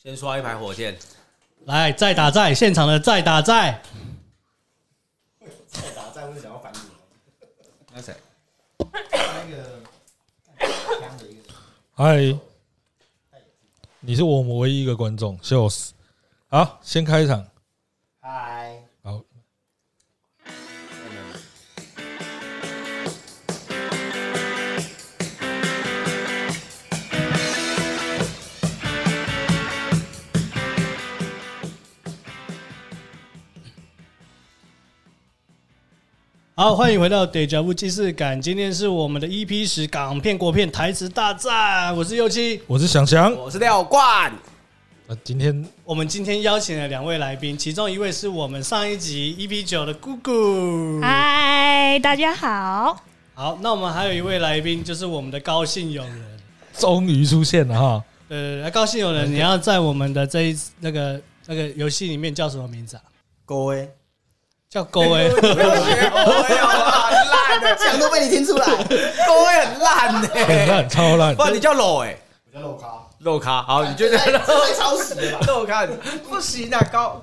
先刷一排火箭，来再打再现场的再打再。再打再，我就想要反你。那谁？那个嗨，你是我们唯一一个观众，笑死！好，先开场。嗨，好，欢迎回到《Deja Vu 既视感》，今天是我们的 EP 十港片国片台词大战，我是右七，我是翔翔。我是廖冠。那今天我们今天邀请了两位来宾，其中一位是我们上一集 EP 九的姑姑。嗨，大家好。好，那我们还有一位来宾，就是我们的高兴友人，终于出现了哈。呃，高兴友人，你要在我们的这一那个那个游戏里面叫什么名字啊？各位，叫勾威。各位很烂的，讲都被你听出来。各位很烂的，很烂，超烂。不然你叫裸哎，我叫肉咖，肉咖。好，你觉得这太超时了吧？肉咖不行啊，高。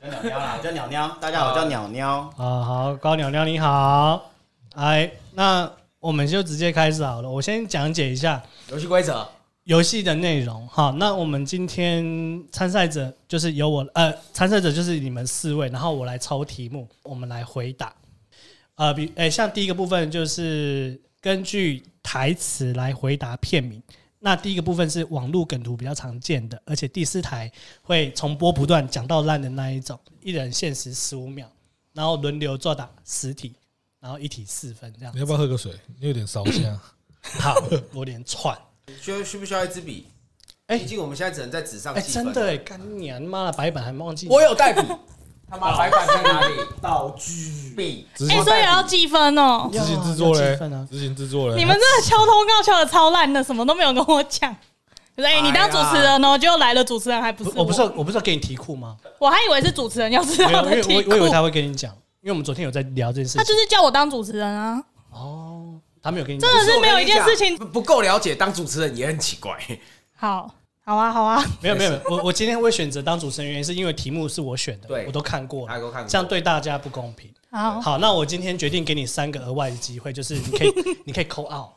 我叫鸟鸟啦，我叫鸟鸟。大家好，我叫鸟鸟。啊，好，高鸟鸟你好。哎，那我们就直接开始好了。我先讲解一下游戏规则，游戏的内容。好，那我们今天参赛者就是由我，呃，参赛者就是你们四位，然后我来抽题目，我们来回答。呃，比，哎，像第一个部分就是根据台词来回答片名。那第一个部分是网络梗图比较常见的，而且第四台会重播不断，讲到烂的那一种。一人限时十五秒，然后轮流作答十题。然后一题四分这样，你要不要喝个水？你有点烧香。好，我有点喘。需要需不需要一支笔？哎，毕竟我们现在只能在纸上记。哎，真的哎，干你啊！妈的，白板还忘记。我有带笔。他妈白板在哪里？道具笔。哎，所以要计分哦。执行制作嘞？执行制作嘞？你们真的敲通告敲的超烂的，什么都没有跟我讲。哎，你当主持人哦，就来了主持人还不是？我不是，我不是要给你题库吗？我还以为是主持人要知道的题库。我以为他会跟你讲。因为我们昨天有在聊这件事情，他就是叫我当主持人啊。哦，他没有跟你讲，真的是没有一件事情不够了解，当主持人也很奇怪。好，好啊，好啊。没有，没有，我我今天会选择当主持人，原因是因为题目是我选的，对，我都看过了，这样对大家不公平。好，好，那我今天决定给你三个额外的机会，就是你可以，你可以 call out。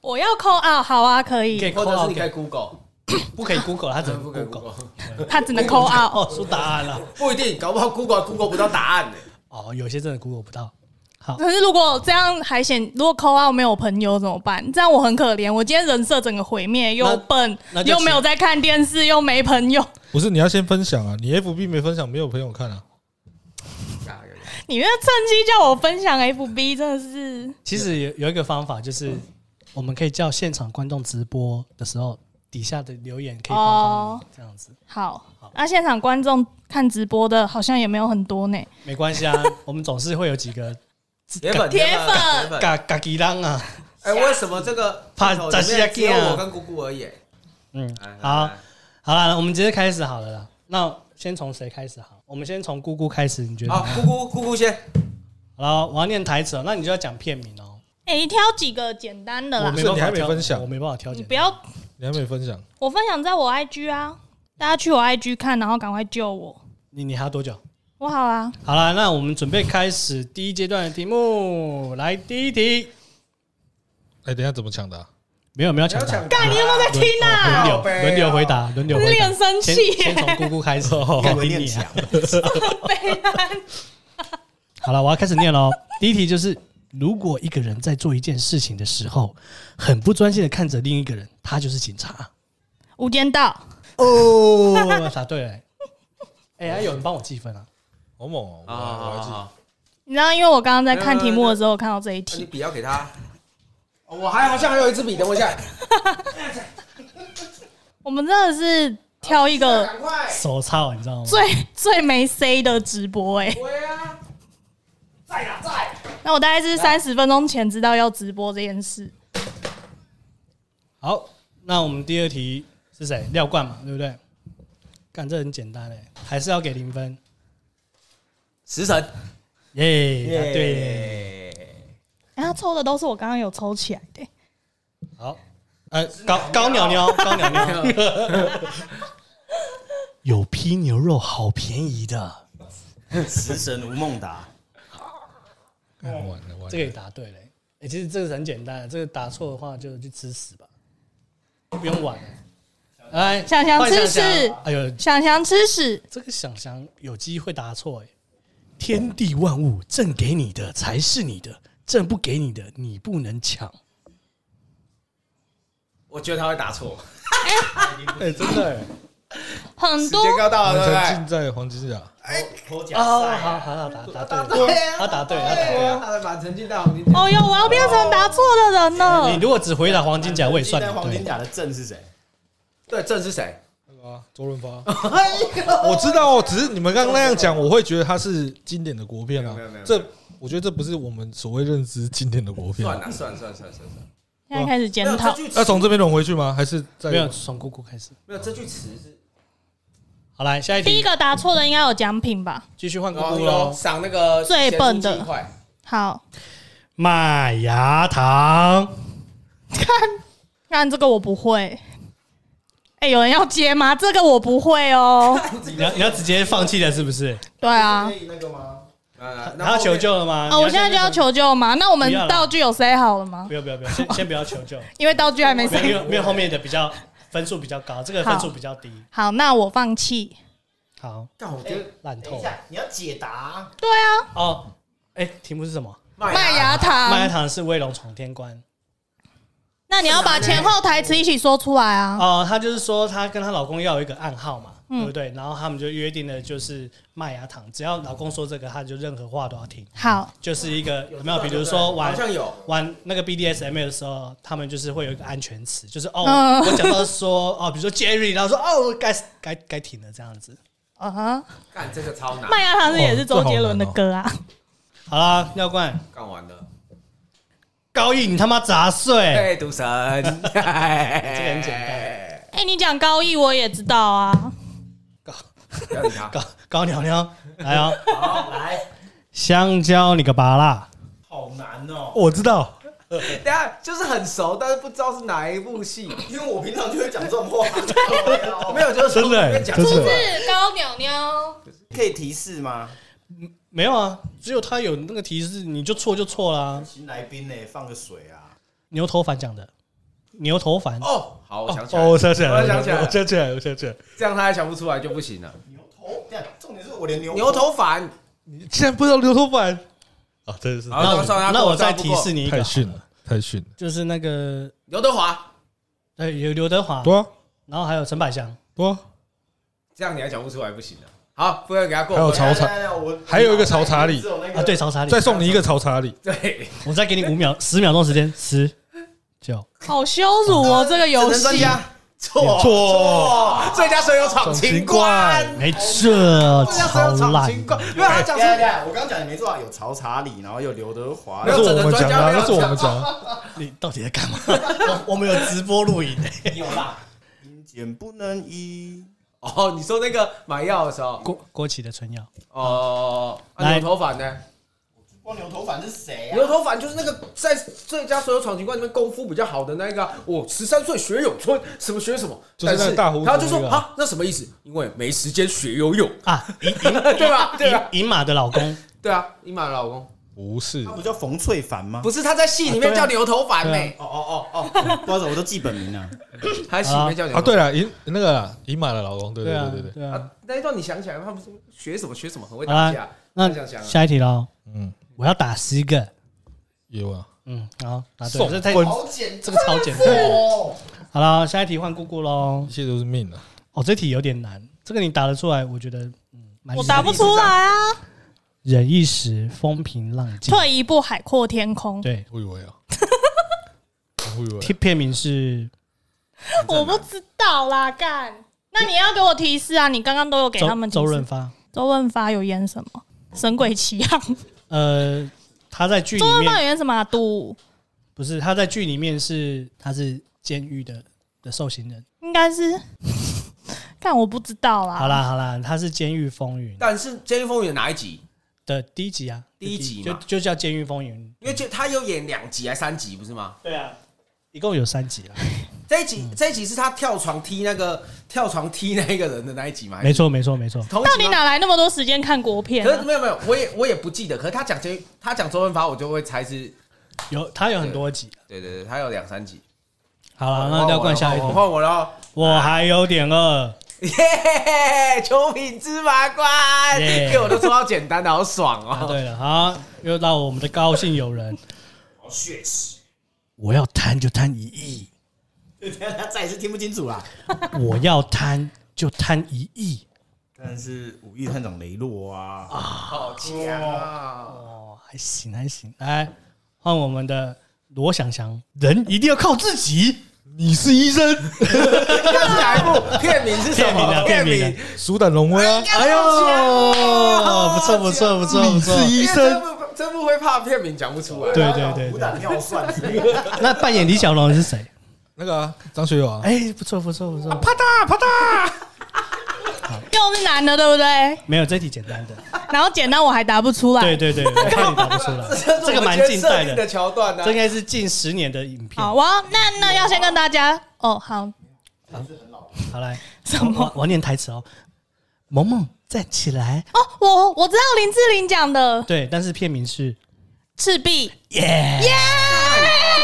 我要 call out，好啊，可以。可以 call out，你可以 Google，不可以 Google，他只能 Google，他只能 call out。哦，出答案了，不一定，搞不好 Google Google 不到答案呢。哦，有些真的 Google 不到。好，可是如果这样还嫌，如果 call out 没有朋友怎么办？这样我很可怜，我今天人设整个毁灭，又笨，又没有在看电视，又没朋友。不是，你要先分享啊！你 FB 没分享，没有朋友看啊。你要趁机叫我分享 FB，真的是。其实有有一个方法，就是我们可以叫现场观众直播的时候，底下的留言可以帮帮你这样子。好，那现场观众看直播的好像也没有很多呢。没关系啊，我们总是会有几个铁粉，铁粉，嘎嘎吉浪啊！哎，为什么这个怕扎西亚只有我跟姑姑而已？嗯，好，好了，我们直接开始好了啦。那先从谁开始好？我们先从姑姑开始，你觉得？好，姑姑，姑姑先。好了，我要念台词哦，那你就要讲片名哦。哎，你挑几个简单的啦。不是，你还没分享，我没办法挑。你不要，你还没分享。我分享在我 IG 啊，大家去我 IG 看，然后赶快救我。你你还要多久？我好啊。好了，那我们准备开始第一阶段的题目。来，第一题。哎，等下怎么抢的？没有，没有抢。干，你有没有在听啊？轮流轮流回答，轮流回答。你很生气。先从姑姑开始。我念你啊。好了，我要开始念喽。第一题就是，如果一个人在做一件事情的时候，很不专心的看着另一个人，他就是警察。无间道。哦，答对了。哎，还有人帮我计分啊，好猛哦！啊，你知道，因为我刚刚在看题目的时候，看到这一题。你笔要给他。我还好像还有一支笔，等我一下。我们真的是挑一个手抄，你知道吗？最最没 C 的直播，哎。对啊。在？那我大概是三十分钟前知道要直播这件事。好，那我们第二题是谁？廖冠嘛，对不对？干，这很简单哎，还是要给零分。食神，耶，对。哎，他抽的都是我刚刚有抽起来的。好，呃，高高鸟鸟，高鸟鸟。有批牛肉好便宜的。食神吴孟达，完了完了，这个也答对了。哎，其实这个很简单，这个答错的话就去吃屎吧，不用玩了。哎，想想吃屎，哎呦，想想吃屎，这个想想有机会答错哎。天地万物，朕给你的才是你的，朕不给你的，你不能抢。我觉得他会答错。哎，真的，很多。时间到了，对不对？在黄金甲。哎，哦，好好好，答答对，他答对，他答对，他的把沉浸在黄金甲。哦哟，我要变成答错的人了。你如果只回答黄金甲，我也算。黄金甲的朕是谁？对，朕是谁？那个周润发。我知道，只是你们刚刚那样讲，我会觉得他是经典的国片啊。没有没有，这我觉得这不是我们所谓认知经典的国片。算了算了算了算了算了。现在开始检讨。要从这边轮回去吗？还是没有从姑姑开始？没有，这句词是。好来，下一题。第一个答错的应该有奖品吧？继续换姑姑喽。赏那个最笨的。好。麦芽糖。看，看这个我不会。哎，有人要接吗？这个我不会哦。你要你要直接放弃了是不是？对啊。可以那个吗？呃，他要求救了吗？哦，我现在就要求救吗？那我们道具有塞好了吗？不要不要不要，先先不要求救，因为道具还没塞。没有没有后面的比较分数比较高，这个分数比较低。好，那我放弃。好，但我觉得烂透。你要解答。对啊。哦，哎，题目是什么？麦芽糖。麦芽糖是威龙闯天关。那你要把前后台词一起说出来啊！哦，她就是说，她跟她老公要有一个暗号嘛，对不对？然后他们就约定了，就是麦芽糖，只要老公说这个，她就任何话都要听。好，就是一个有没有？比如说玩，好像有玩那个 BDSM 的时候，他们就是会有一个安全词，就是哦，我讲到说 哦，比如说 Jerry，然后说哦，该该该停了这样子。啊哈，干这个超难。麦芽糖是也是周杰伦的歌啊。好啦，尿罐干完了。高义，你他妈杂碎！哎，赌神，这个很简单。哎，你讲高义，我也知道啊。高，高高娘娘，来哦，好来。香蕉，你个巴啦，好难哦。我知道。等下就是很熟，但是不知道是哪一部戏，因为我平常就会讲这种话。没有，就是真的，是不是高鸟鸟？可以提示吗？没有啊，只有他有那个提示，你就错就错啦。新来宾呢？放个水啊！牛头凡讲的，牛头凡。哦，好，我想起来，哦，我想起来，我想起来，我想起来，我想起来。这样他还想不出来就不行了。牛头，重点是我连牛牛头凡，你竟然不知道牛头凡？啊，真的是。那那我再提示你一个，太逊了，太逊了。就是那个刘德华，对，有刘德华，对啊。然后还有陈百祥，对啊。这样你还讲不出来不行了。好，不要给他过。还有曹查，还有一个曹查理啊，对，曹查理，再送你一个曹查理。对，我再给你五秒、十秒钟时间，十、九。好羞辱哦，这个游戏。错错，最佳损友闯情关，没错，超烂。因为他讲错，我刚刚讲的没错啊，有曹查理，然后有刘德华。那是我们讲的，那是我们讲。你到底在干嘛？我 我们有直播录影，有啦。阴间不能移。哦，你说那个买药的时候，郭郭启的春药哦，牛头反呢？光牛头反是谁啊？牛头反就是那个在最佳所有闯情关里面功夫比较好的那个。我十三岁学咏春，什么学什么，就是那大胡子。他就说啊，那什么意思？因为没时间学游泳啊，银 对吧？对吧？银马的老公，对啊，银马的老公不是，他不叫冯翠凡吗？不是，他在戏里面叫牛头凡妹。哦哦哦哦，不好意思，我都记本名了。他戏里面叫牛啊，对了，银那个银马的老公，对对对对对啊。那一段你想起来，他不是学什么学什么，很会打架。那下一题喽，嗯。我要打十个，有啊，嗯，好，答对，这太好简，这个超简单。好了，下一题换姑姑喽，一切都是命啊。哦，这题有点难，这个你答得出来，我觉得，我答不出来啊。忍一时风平浪静，退一步海阔天空。对，我以为啊，我以为片名是，我不知道啦，干。那你要给我提示啊，你刚刚都有给他们。周润发，周润发有演什么？神鬼奇航。呃，他在剧里面，周润发演什么？赌？不是，他在剧里面是他是监狱的的受刑人，应该是，但我不知道啦。好啦好啦，他是《监狱风云》，但是《监狱风云》的哪一集的第一集啊？第一集就就叫《监狱风云》，因为就他有演两集还三集不是吗？对啊，一共有三集啦。这一集这一集是他跳床踢那个跳床踢那一个人的那一集嘛？没错，没错，没错。同一集吗到底哪来那么多时间看国片啊？可是没有没有，我也我也不记得。可是他讲这他讲周润发，我就会猜是，有他有很多集。对对对，他有两三集。好了，那要灌下一题。换我了，我还有点饿。耶！九品芝麻官，给我都说到简单的，好爽哦。对了，好，又到我们的高兴友人。好血腥！我要贪就贪一亿。他再一次听不清楚啦。我要贪就贪一亿。但是五亿探长雷洛啊，好强啊！哦，还行还行。来换我们的罗翔翔，人一定要靠自己。你是医生，这是哪一部？片名是什么？片名《鼠胆龙威》啊！哎呦，不错不错不错不错。你是医生，这部会怕片名讲不出来。对对对，虎胆尿算。那扮演李小龙的是谁？那个张学友啊。哎，不错不错不错。啪嗒啪嗒。又是男的，对不对？没有，这题简单的。然后简单我还答不出来。对对对，我怕你答不出来。这个蛮近代的桥段呢，这应该是近十年的影片。好，我要那那要先跟大家哦，好，好来，什么？我要念台词哦。萌萌站起来。哦，我我知道林志玲讲的。对，但是片名是《赤壁》。耶耶！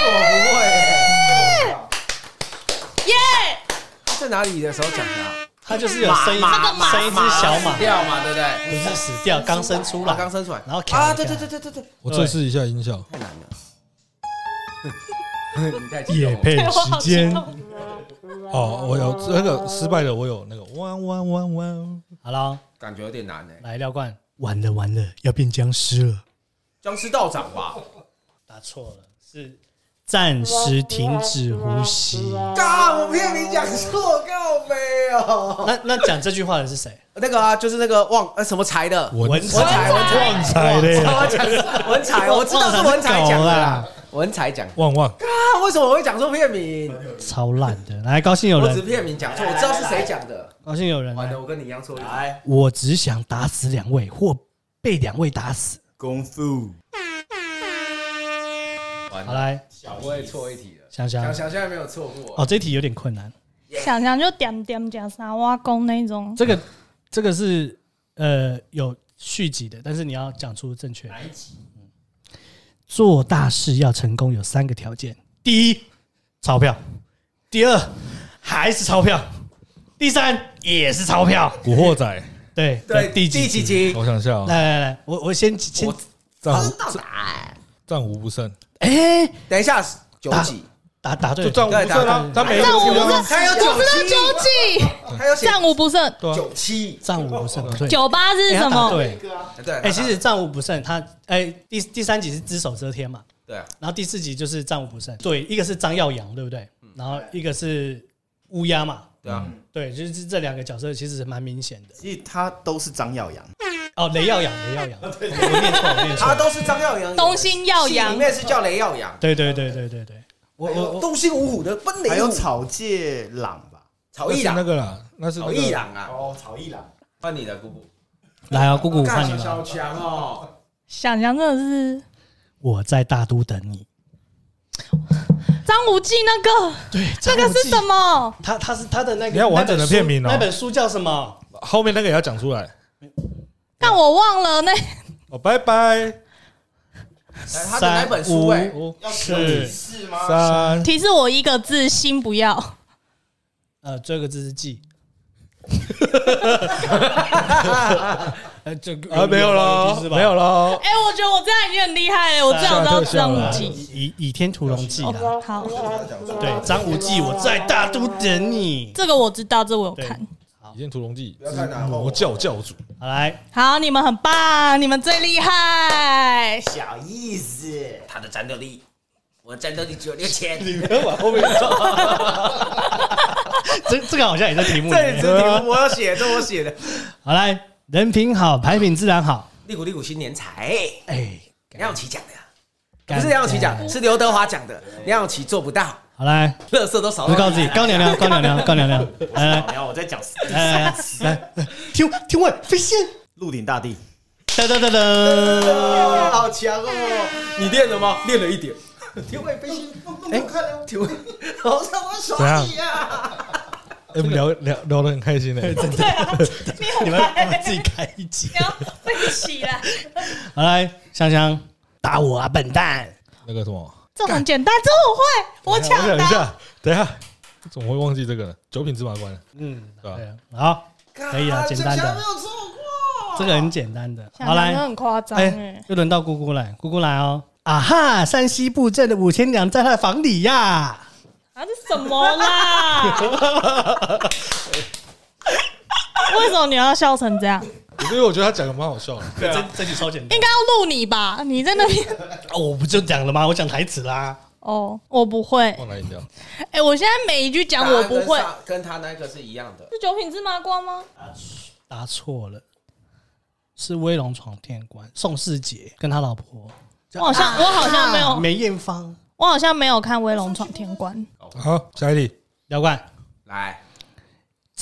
我不会。耶！在哪里的时候讲的？他就是有生一生一只小马掉嘛，对不对？不是死掉，刚生出来，刚生出来，然后啊，对对对对对对，我测试一下音效，太难了。业配时间。哦，我有那个失败的，我有那个弯弯弯弯。好了，感觉有点难诶。来廖冠，完了完了，要变僵尸了。僵尸道长吧？答错了，是。暂时停止呼吸。嘎，我骗你讲错，告没有。那那讲这句话的是谁？那个啊，就是那个旺呃什么财的文才文旺财的文才，我知道是文才讲的啦。文才讲旺旺。啊，为什么我会讲错片名？超烂的。来，高兴有人。我只片名讲错，我知道是谁讲的。高兴有人。完了，我跟你一样错。来，我只想打死两位，或被两位打死。功夫。好来，小会错一题的。想想想想现在没有错过哦，这题有点困难。想想就点点讲啥挖工那种。这个这个是呃有续集的，但是你要讲出正确。哪一集？做大事要成功有三个条件：第一，钞票；第二，还是钞票；第三，也是钞票。古惑仔。对对，第几几集？我想笑。来来来，我我先先战无战无不胜。哎，等一下，九集答答对，战无不胜啊！他每战无不胜，还有九七，还有战无不胜，九七，战无不胜，对，九八是什么？对。对，哎，其实战无不胜，他哎第第三集是只手遮天嘛，对，然后第四集就是战无不胜，对，一个是张耀扬，对不对？然后一个是乌鸦嘛，对啊，对，就是这两个角色其实蛮明显的，其实他都是张耀扬。哦，雷耀扬，雷耀扬，我念错，我念错，他都是张耀扬，东兴耀扬里面是叫雷耀扬，对对对对对对，我我东兴五虎的奔雷，还有草芥朗吧，草艺朗。那个啦，那是草艺朗啊，哦，草一朗，换你的姑姑，来啊，姑姑换你了，小强哦，想想真的是？我在大都等你，张无忌那个，对，这个是什么？他他是他的那个，你要完整的片名哦，那本书叫什么？后面那个也要讲出来。但我忘了那哦，拜拜。他的哪本书？哎，要提示吗？三，提示我一个字，心不要。呃，这个字是记。呃，这个啊，没有了，没有了。哎，我觉得我这样已经很厉害了，我至少知道张无忌，《倚倚天屠龙记》啦。好，对，张无忌，我在大都等你。这个我知道，这我有看。《倚天屠龙记》魔教教主，好来，好，你们很棒，你们最厉害。小意思，他的战斗力，我的战斗力只有六千。你不要往后面走。这这个好像也在题目里面。这题目我要写，这我写的。好来，人品好，牌品自然好。利古利古新年财，哎，梁咏琪讲的，不是梁咏琪讲，是刘德华讲的。梁咏琪做不到。好来，乐色都少。我告诉自己，高娘娘，高娘娘，高娘娘。来来，然后我再讲来来来，听听问飞仙，鹿鼎大帝。噔噔噔噔，好强哦！你练了吗？练了一点。天外飞仙，哎，看了天外，好像我手机呀。哎，我们聊聊聊得很开心呢。真的，你们自己开一集，要飞起来。好来，香香打我啊，笨蛋！那个什么，这很简单，这我会，我抢。等一下，等一下，怎么会忘记这个呢？九品芝麻官，嗯，对吧？好，可以啊，简单的，这个很简单的。好来，很夸张哎，又轮到姑姑来，姑姑来哦。啊哈，山西布阵的五千两在他的房里呀。啊，这什么啦？为什么你要笑成这样？因为我觉得他讲的蛮好笑的。对，这这句超简单。应该要录你吧？你在那边。哦，我不就讲了吗？我讲台词啦。哦，我不会。哎，我现在每一句讲我不会，跟他那个是一样的。是九品芝麻官吗？答错了，是威龙闯天关。宋世杰跟他老婆。我好像我好像没有梅艳芳。我好像没有看《威龙闯天关》。好，下一题，妖怪来，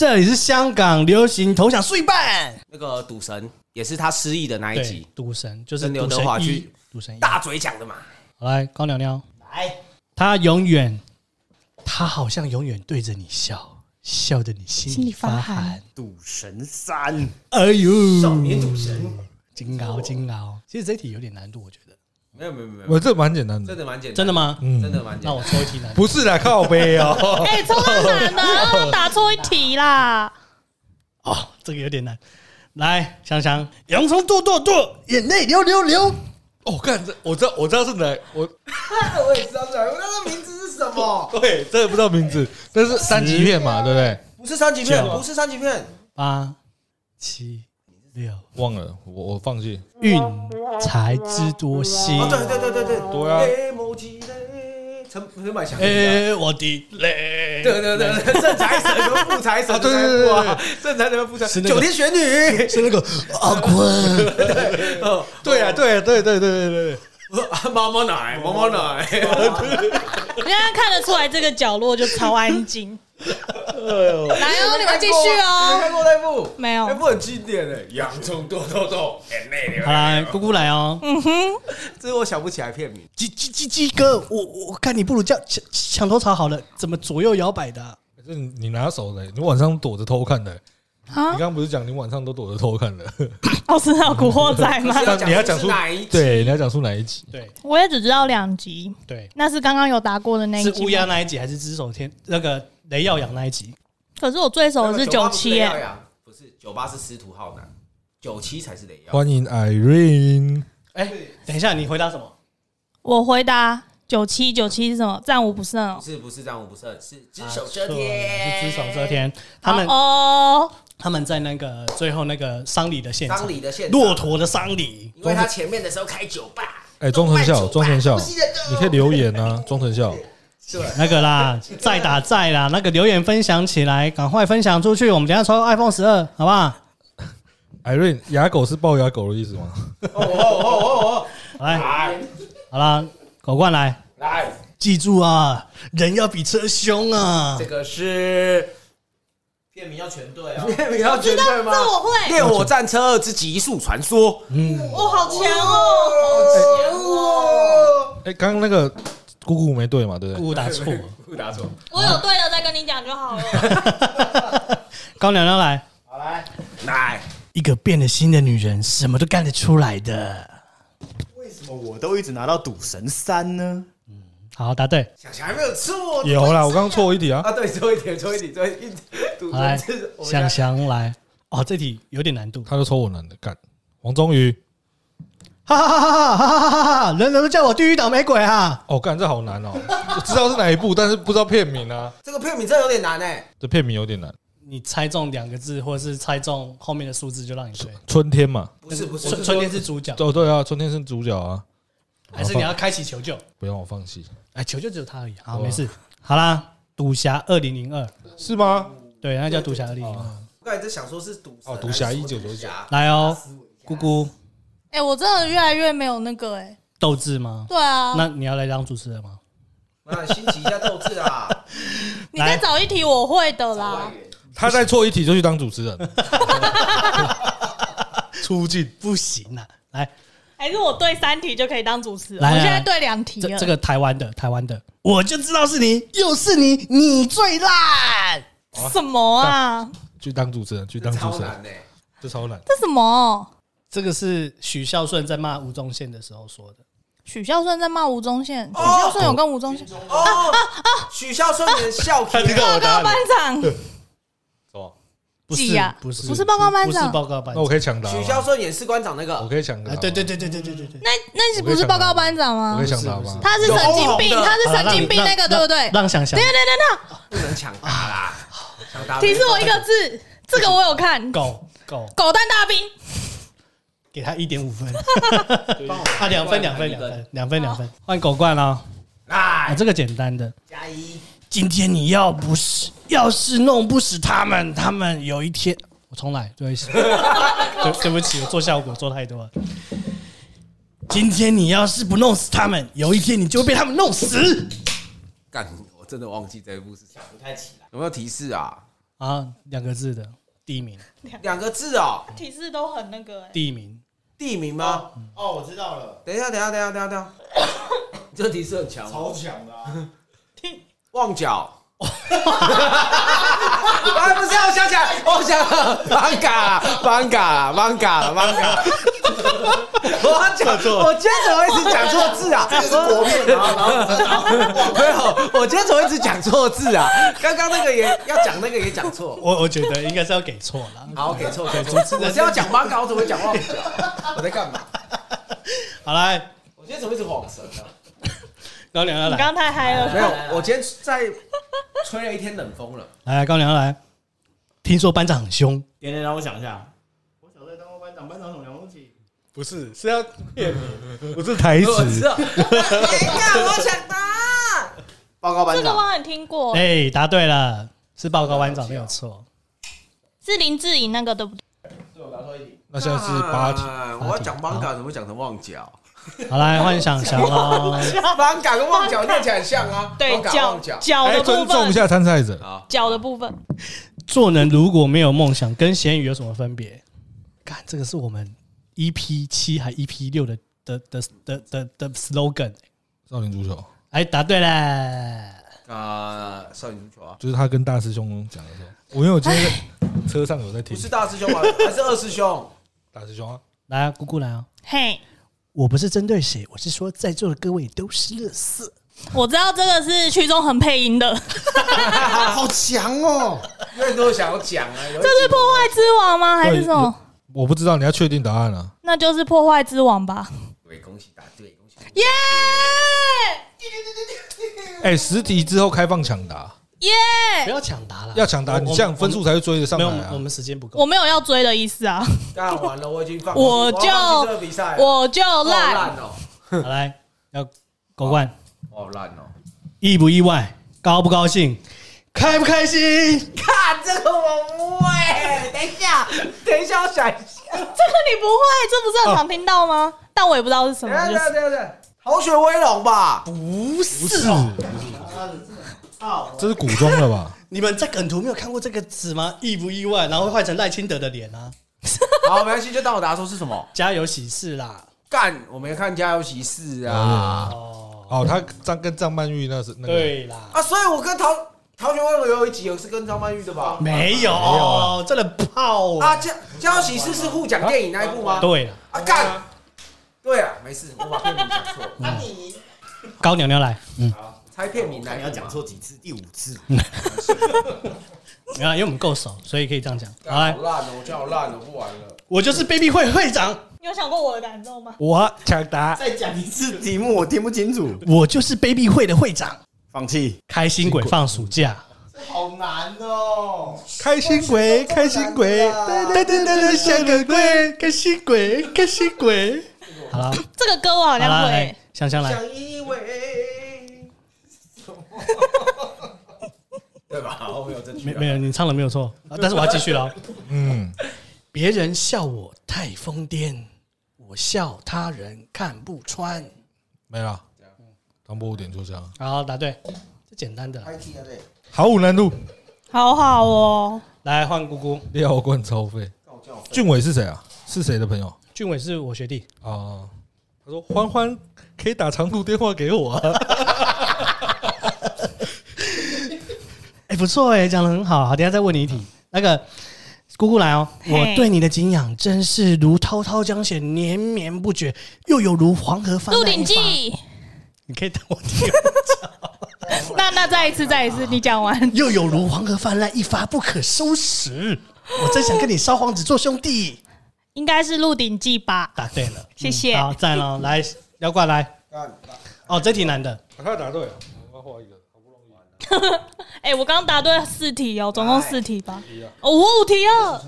这里是香港流行投降碎半。那个赌神也是他失忆的那一集，赌神就是刘德华去赌神大嘴讲的嘛。来，高娘娘，来，他永远，他好像永远对着你笑，笑得你心里发寒。赌神三，哎呦，少年赌神，煎熬煎熬。其实这题有点难度，我觉得。没有没有没有，我这蛮简单的，真的蛮简单，真的吗？嗯，真的蛮简单。那我抽一题难，不是啦，靠背哦。哎，抽太难的，打错一题啦。哦，这个有点难。来，香香，洋葱剁剁剁，眼泪流流流。哦，看这，我知道，我知道是哪，我 我也知道是哪，那个名字是什么？对，这个不知道名字，但是三级片嘛，对不对？不是三级片，不是三级片。八七六，忘了，我我放弃。运才之多稀。对对对对对，对啊。陈陈百强。哎，我的嘞。对对对 对，正财神跟副财神。对对对对，正财神跟副财神。九天玄女是那个阿坤。对啊，对对对对对对。妈妈 奶，妈妈奶。我现在看得出来，这个角落就超安静。来哦，你们继续哦。没看过那部？没有。那部很经典的，洋葱剁剁剁，眼泪流。好来，姑姑来哦。嗯哼，这是我想不起来片名。鸡鸡鸡鸡哥，我我看你不如叫抢抢头草好了，怎么左右摇摆的？是你拿手的，你晚上躲着偷看的。啊？你刚刚不是讲你晚上都躲着偷看的？哦，是那古惑仔吗？你要讲出哪一集？对，你要讲出哪一集？对，我也只知道两集。对，那是刚刚有答过的那一集。是乌鸦那一集还是只手天那个雷耀阳那一集？可是我最熟的是九七耶，不是九八是司徒浩南，九七才是雷耀。欢迎 Irene。哎，等一下，你回答什么？我回答九七，九七是什么？战无不胜。不是不是战无不胜，是只手遮天，是只手遮天。他们哦，他们在那个最后那个丧礼的现场，丧礼的现场，骆驼的丧礼，因为他前面的时候开酒吧。哎，庄成孝，庄成孝，你可以留言啊，庄成孝。那个啦，再打再啦，那个留言分享起来，赶快分享出去，我们等下抽 iPhone 十二，好不好？艾瑞，牙狗是龅牙狗的意思吗？哦哦哦哦哦，来，好啦，狗冠来，来，记住啊，人要比车凶啊。这个是片名要全对啊，片名要全对吗？这我会。烈火战车二之极速传说，嗯，我好强哦，好强哦。哎，刚刚那个。姑姑没对嘛？对不对？姑姑答错，姑姑答错。我有对的再跟你讲就好了。高娘娘来，好来来，一个变了心的女人，什么都干得出来的。为什么我都一直拿到赌神三呢？嗯，好，答对。想想还没有错，有啦，我刚刚错一题啊。啊，对，错一题，错一题，错一点。来，想想来，哦，这题有点难度。他就抽我难的，干。王宗宇。哈哈哈哈哈哈哈！人人都叫我地狱倒霉鬼啊！哦，干这好难哦，我知道是哪一部，但是不知道片名啊。这个片名真的有点难哎，这片名有点难。你猜中两个字，或者是猜中后面的数字，就让你对。春天嘛？不是不是，春天是主角。哦对啊，春天是主角啊。还是你要开启求救？不用我放弃。哎，求救只有他而已。好，没事。好啦，赌侠二零零二是吗？对，那叫赌侠二零零二。我刚才在想说是赌哦，赌侠一九九九。来哦，姑姑。哎，我真的越来越没有那个哎斗志吗？对啊，那你要来当主持人吗？那新奇一下斗志啊！你再找一题我会的啦。他再错一题就去当主持人，出镜不行啊！来，还是我对三题就可以当主持人？来来来我现在对两题了。这这个台湾的台湾的，我就知道是你，又是你，你最烂。什么啊？去当主持人，去当主持人，超难呢。这超难。这什么？这个是许孝顺在骂吴宗宪的时候说的。许孝顺在骂吴宗宪，许孝顺有跟吴宗宪哦，许孝顺的笑他知道报告班长哦，不是？不是不是报告班长不是报告班那我长。可以抢答吗。许孝顺演士官长那我个，可以抢答对对对对对对对对。那那是不是报告班长吗我可以？抢答不是吗？他是神经病，他是神经病那个，对不对？让想想等一下等一下等一不能抢答啦。抢答，提示我一个字，这个我有看。狗狗狗蛋大兵，给他一点五分，啊，两分两分两分两分两分，换狗冠了。啊，来这个简单的。加一，今天你要不是，要是弄不死他们，他们有一天，我重来，对不起，对对不起，我做效果做太多了。今天你要是不弄死他们，有一天你就会被他们弄死。干，我真的忘记这一部是想，不太起来。有没有提示啊？啊，两个字的第一名，两个字哦，提示都很那个。第一名，地名吗？哦，我知道了，等一下，等一下，等一下，等一下，等一下，这个提示很强哦，超强的啊！旺角。哎，不是，我想起来，我想邦嘎，邦嘎，邦嘎，邦嘎。我讲错，我今天怎么一直讲错字啊？这是国片啊！没有，我今天怎么一直讲错字啊？刚刚那个也要讲，那个也讲错。我我觉得应该是要给错了。好，给错，给错。我是要讲八嘎，我怎么会讲旺角？我在干嘛？好来，我今天怎么一直晃神啊？高粱要来，你刚刚太嗨了，没有，我今天在吹了一天冷风了。来来高粱要来。听说班长很凶，点点让我想一下，我小时候当过班长，班长很了不起。不是，是要骗你，不是台我知词。道。干，我抢答。报告班长，这个我很听过，哎，答对了，是报告班长没有错。是林志颖那个对不对？对，我答错一题。那现在是八题，啊我要讲邦嘎，怎么讲成旺角？好来，换想想喽。邦嘎跟旺角念起来很像啊。对，邦嘎脚旺角。哎，脚的部分，尊重一下参赛者。啊，脚的部分，做人如果没有梦想，跟咸鱼有什么分别？看这个是我们 EP 七还 EP 六的的的的的的 slogan。少林足球哎，答对了。啊，少林足球啊，就是他跟大师兄讲的时候，我因为我今天在车上有在听不是大师兄吗？还是二师兄？大师兄啊，来啊，姑姑来啊！嘿，我不是针对谁，我是说在座的各位都是乐色。我知道这个是屈中恒配音的，好强哦！越多想要讲啊，这是破坏之王吗？还是什么？我不知道，你要确定答案啊。那就是破坏之王吧？对，恭喜答对，恭喜答对。耶哎，十题之后开放抢答，耶！不要抢答了，要抢答，你这样分数才会追得上没来啊。有我们时间不够。我没有要追的意思啊，干完了，我已经放，我就要放弃这个比赛了，我就好烂。烂哦，好来，要狗冠，我好烂哦。意不意外？高不高兴？开不开心？看这个我等一下，等一下，我想一下，这个你不会，这不是很常听到吗？但我也不知道是什等一下，么，等一下，就是等一下，逃学威龙吧？不不是是，哦，这是古装的吧？你们在梗图没有看过这个词吗？意不意外？然后会换成赖清德的脸啊！好，没关系，就当我答说是什么。家有喜事啦！干，我没看《家有喜事》啊。哦，哦，他张跟张曼玉那是那个，对啦，啊，所以我跟逃逃学威龙有一集有是跟张曼玉的吧？没有，真的泡啊，家家有喜事是互讲电影那一部吗？对了，啊，干，对啊，没事，我把片名讲错，那你高娘娘来，嗯，猜片名看你要讲错几次？第五次。没有，因为我们够熟，所以可以这样讲。干好烂哦，我觉得好烂哦，不玩了。我就是 baby 会会长，你有想过我的感受吗？我抢答，再讲一次题目，我听不清楚。我就是 baby 会的会长。放弃。开心鬼放暑假，好难哦！开心鬼，开心鬼，噔噔噔噔，像个鬼，开心鬼，开心鬼。好了，这个歌我好像来会。香香来，想以为，对吧？我没有这句啊，没没有，你唱的没有错，啊但是我要继续了哦。嗯，别人笑我太疯癫，我笑他人看不穿。没了。唐伯虎点秋香，好，答对，这简单的。开题了对。毫无难度。好好哦，来换姑姑，廖冠超费，俊伟是谁啊？是谁的朋友俊伟是我学弟，啊？他说：“欢欢可以打长途电话给我啊。”哎，不错哎，讲的很好。好，等下再问你一题。那个姑姑来哦，我对你的敬仰真是如滔滔江水连绵不绝，又有如黄河泛滥。鹿鼎记，你可以等我听。那那再一次，再一次，你讲完。又有如黄河泛滥，一发不可收拾。我真想跟你烧黄纸做兄弟。应该是《鹿鼎记》吧？答对了，谢谢。好，赞了，来，妖怪来。哦，这题难的。他答对了，我画一个，好不容易。哎，我刚答对四题哦，总共四题吧？哦，五题啊。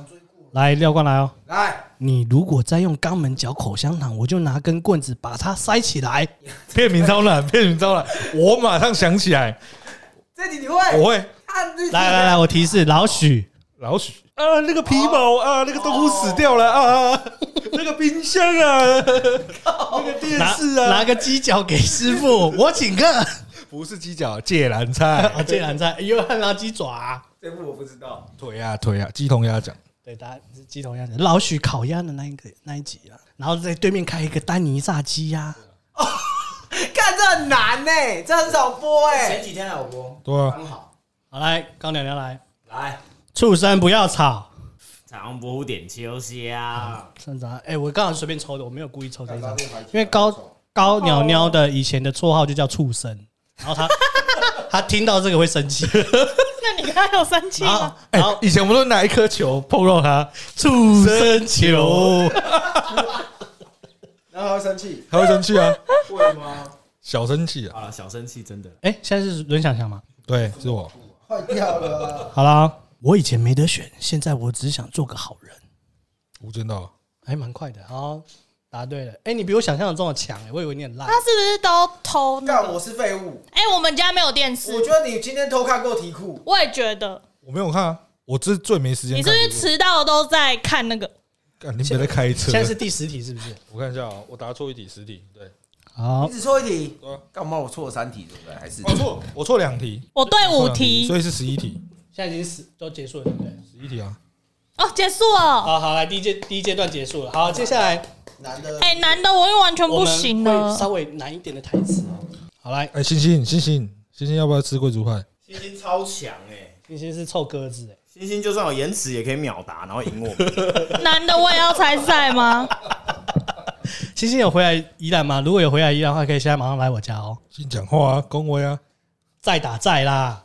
来，廖冠来哦。来，你如果再用肛门嚼口香糖，我就拿根棍子把它塞起来。片名招揽，骗名招揽，我马上想起来。这题你会？我会。来来来，我提示老许。老许啊，那个皮毛啊，那个动物死掉了啊，那个冰箱啊，那个电视啊，拿个鸡脚给师傅，我请客。不是鸡脚，芥蓝菜啊，芥蓝菜，又还拿鸡爪。这部我不知道。腿啊腿啊，鸡同鸭讲。对，大家是鸡头鸭子。老许烤鸭的那一个那一集啊，然后在对面开一个丹尼炸鸡呀。哦，看这很难呢，这很少播哎。前几天还有播。对啊。刚好。好来，高娘娘来来。畜生不要吵！长补点秋香。村长，哎，我刚刚随便抽的，我没有故意抽这张，因为高高鸟鸟的以前的绰号就叫畜生，然后他 他听到这个会生气。他有生气吗？然后以前我们都拿一颗球碰到他，畜生球，然后他会生气，他会生气啊？会吗？小生气啊！啊，小生气真的。哎，现在是轮想想吗？对，是我。坏掉了。好啦。我以前没得选，现在我只想做个好人。无间道还蛮快的，好，答对了。哎，你比我想象的这么强，我以为你很烂。他是不是都偷？干，我是废物。哎，我们家没有电视。我觉得你今天偷看过题库。我也觉得。我没有看啊，我这最没时间。你是不是迟到都在看那个？干，你别在开车。现在是第十题是不是？我看一下啊，我答错一题，十题。对，好，你只错一题。干嘛？我错了三题，对不对？还是我错？我错两题。我对五题，所以是十一题。现在已经十都结束了，对不对？十一题啊！哦，结束了。好好来，第一阶第一阶段结束了。好，接下来男的，哎，男的我又完全不行了。稍微难一点的台词哦。好来，哎，星星星星星星，要不要吃贵族派？星星超强哎，星星是臭鸽子哎，星星就算有延迟也可以秒答，然后赢我。男的我也要参赛吗？星星有回来宜兰吗？如果有回来宜兰的话，可以现在马上来我家哦。先讲话啊，恭维啊，再打再啦。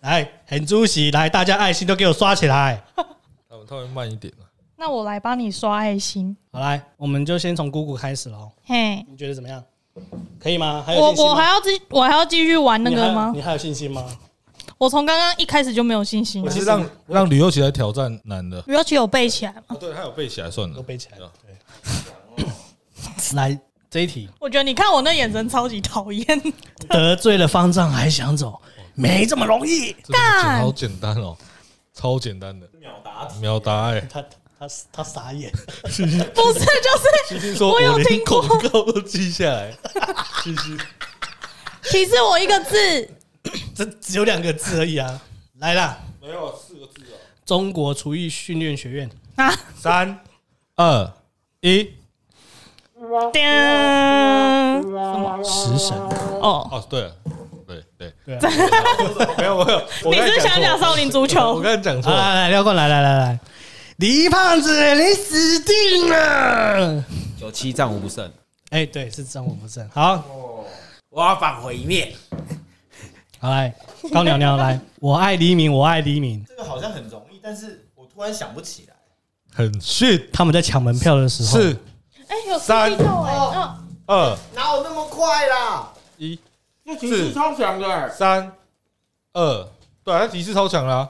来，很主席，来，大家爱心都给我刷起来。他们他们慢一点。那我来帮你刷爱心。好，来，我们就先从姑姑开始喽。嘿，你觉得怎么样？可以吗？还有我我还要继我还要继续玩那个吗？你还有信心吗？我从刚刚一开始就没有信心。我是让让吕又起来挑战男的。吕又起有背起来吗？对他有背起来，算了，都背起来了。对，来这一题，我觉得你看我那眼神超级讨厌。得罪了方丈还想走？没这么容易，干好简单哦，超简单的秒答秒答哎，他他他傻眼，不是就是我有听过，广告都记下来，继续提示我一个字，这只有两个字而已啊，来啦，没有四个字啊，中国厨艺训练学院啊，三二一，叮，什么食神？哦哦，对了。对对对，没有没有，你是想讲少林足球？我刚才讲错了。来来，廖冠来来来来，李胖子，你死定了！九七战无不胜。哎，对，是战无不胜。好，我要反毁灭。好来，高娘娘来，我爱黎明，我爱黎明。这个好像很容易，但是我突然想不起来。很逊，他们在抢门票的时候是。哎，有三二，哪有那么快啦？一。这提示超强的，三二，对，他提示超强啦。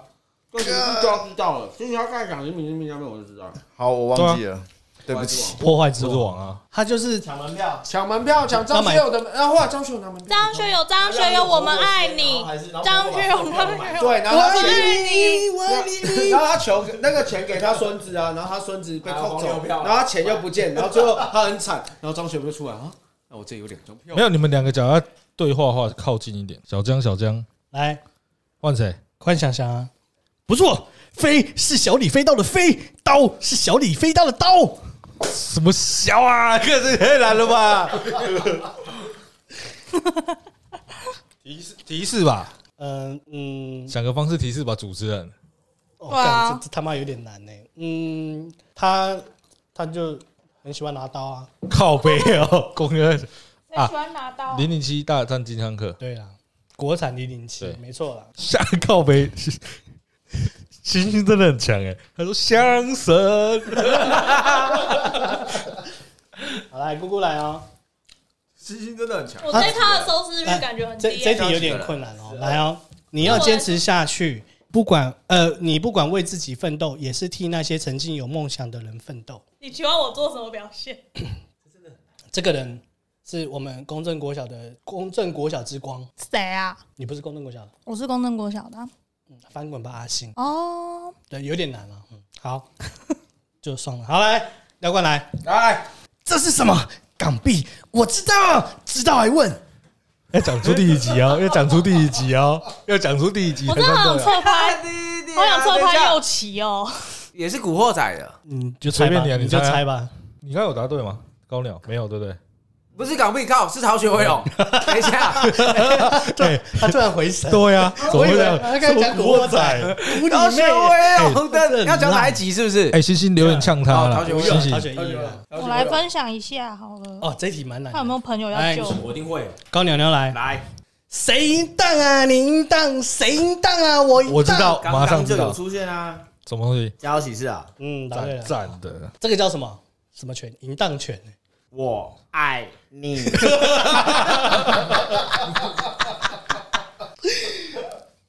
这提示就要知道了。星星要刚才讲黎明，黎明下面我就知道。好，我忘记了，对不起。破坏之王啊，他就是抢门票，抢门票，抢张学友的。然后哇，张学友拿门票。张学友，张学友，我们爱你。张学友，张学友，对，然后他爱你，我爱你。然后他求那个钱给他孙子啊，然后他孙子被扣走，然后他钱又不见，然后最后他很惨，然后张学友就出来啊，那我这有两张票。没有，你们两个讲要。对话话靠近一点，小江小江，来换谁？快想想啊！不错，飞是小李飞刀的飞，刀是小李飞刀的刀。什么小啊？这是太难了吧？提示提示吧，嗯嗯，想个方式提示吧，主持人。哦，对啊干这这他妈有点难呢。嗯，他他就很喜欢拿刀啊。靠背哦，公园谁喜欢拿刀？零零七大战金枪客，对啦，国产零零七对，没错啦。下靠背，星星真的很强哎。他说相声，好来，姑姑来哦。星星真的很强。我对他的收视率感觉很。这这题有点困难哦。来哦，你要坚持下去，不管呃，你不管为自己奋斗，也是替那些曾经有梦想的人奋斗。你期望我做什么表现？这个人是我们公正国小的公正国小之光。谁啊？你不是公正国小的？我是公正国小的啊。翻滚吧，阿信。哦，对，有点难了。嗯，好，就算了。好，来，廖冠来，来，这是什么？港币？我知道，知道还问？要讲出第一集哦，要讲出第一集哦，要讲出第一集。我真的好想侧拍，我想错拍又右旗哦。也是古惑仔的，嗯，就猜吧随便你啊你就猜吧。你刚有答对吗？高鸟没有，对不对？不是港币靠，是逃学威龙。等一下，对，他突然回神。对呀，怎么会这样？他刚才讲古惑仔，古逃学威龙要讲哪一集？是不是？哎，星星留言呛他了，哦逃学威星星逃学一了。我来分享一下好了，哦，这一题蛮难看有没。有朋友要哎救我。一定会高娘娘来，来。谁赢当啊？你赢当，谁赢当啊？我我知道，刚马上就有出现啊，什么东西，家有喜事啊，嗯，答对赞了。赞的。这个叫什么？什么权？淫荡权。我爱你。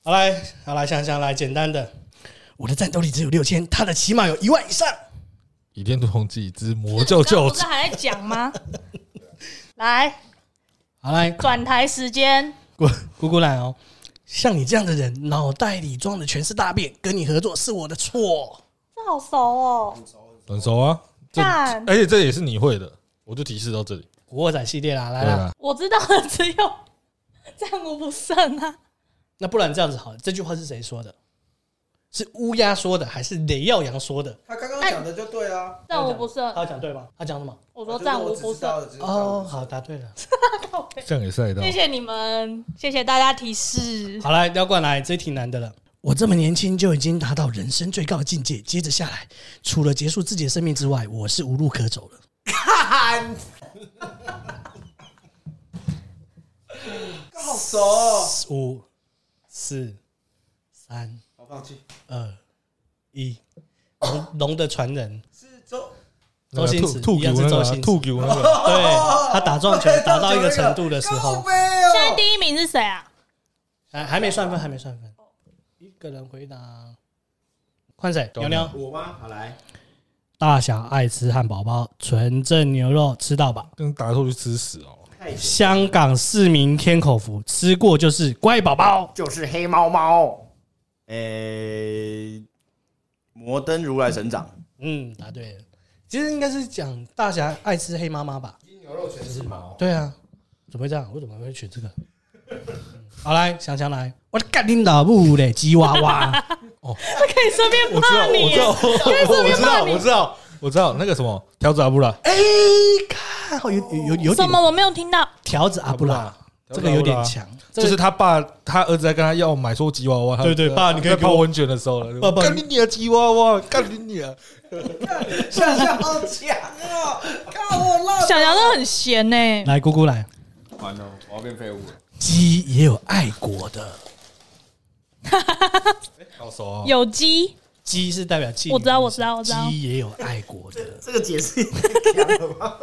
好来，好来，想想来，简单的。我的战斗力只有六千，他的起码有一万以上。倚天屠龙记之魔教教主不是，还在讲吗？来，好来，转台时间。姑姑姑来哦。像你这样的人，脑袋里装的全是大便，跟你合作是我的错。这好熟哦。很熟啊。这干而且这也是你会的，我就提示到这里。古惑仔系列啦，来啦。我知道了只有 战无不胜啊。那不然这样子好了，这句话是谁说的？是乌鸦说的，还是雷耀阳说的？他刚刚讲的就对啊，战无不胜。他讲对吗？他讲什么？我说战无不胜。哦，好，答对了。这样也赛道谢。谢你们，谢谢大家提示。好来，廖冠来，这一题难的了。我这么年轻就已经达到人生最高的境界，接着下来，除了结束自己的生命之外，我是无路可走了。看，好熟哦。五、四、三、我放弃。二、一，龙龙的传人，是周周星驰兔兔一样是周星驰兔球那个，对他打撞球打到一个程度的时候，现在第一名是谁啊？还还没算分，还没算分。一个人回答，换谁？高牛牛，我吗？好来，大小爱吃汉堡包，纯正牛肉吃到饱。跟打错去吃屎哦。香港市民天口福，吃过就是乖宝宝。就是黑猫猫。诶，摩登如来神掌，嗯，答对了。其实应该是讲大侠爱吃黑妈妈吧？牛肉全是毛。对啊，怎么会这样？我怎么会选这个？嗯好来，想想来，我的干你老母嘞，吉娃娃。可以顺便我知道，骂你我知道，我知道，我知道，我知道那个什么条子阿布拉，哎，看，有有有有点什么我没有听到？条子阿布拉，这个有点强。就是他爸他儿子在跟他要买说吉娃娃，他对对爸你可以给我在泡温泉的时候了，爸爸干你娘吉娃娃，干你娘！想想好强哦！看我辣小杨都很闲呢。来，姑姑来，完了，我要变废物了。鸡也有爱国的，好熟啊！有鸡，鸡是代表妓女，我知道我知道我知道。鸡也有爱国的，这个解释也太强了吧？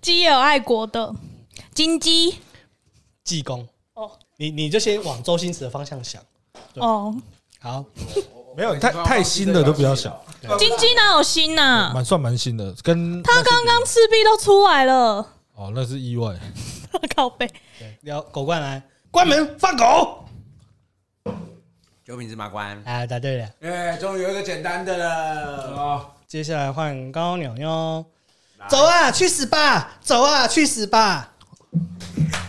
鸡也有爱国的，金鸡。济公。哦。你你就先往周星驰的方向想。哦，好，没有太太新的都比较小，金鸡哪有新呐？蛮算蛮新的，跟他刚刚赤壁都出来了，哦那是意外，靠背。对，聊狗冠来，关门放狗。九品芝麻官，哎，答对了。哎，终于有一个简单的了。接下来换高鸟妞，走啊，去死吧！走啊，去死吧！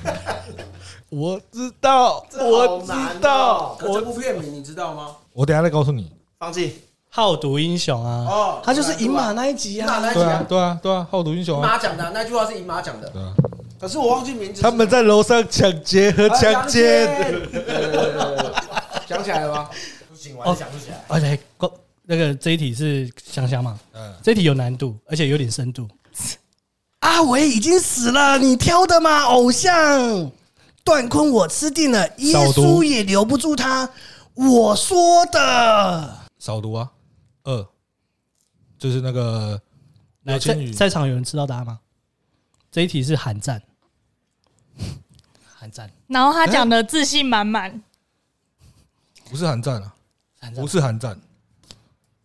我知道，我知道，可这部片名你知道吗？我等一下再告诉你。放弃。好赌英雄啊，哦他就是银马那一集啊马那一。集对啊，对啊，对啊，好赌英雄银啊，马讲的啊那句话是银马讲的，对啊，可是我忘记名字。他们在楼上抢劫和啊强奸。想起来了吗？不行，我还想不起来。而且够那个这一题是香香嘛？嗯，这一题有难度，而且有点深度。阿伟已经死了，你挑的吗？偶像段坤我吃定了，耶稣也留不住他。我说的。少读啊，二，就是那个来，刘在场有人知道答案吗？这一题是寒战，然后他讲的自信满满，不是韩战啊，不。是韩战，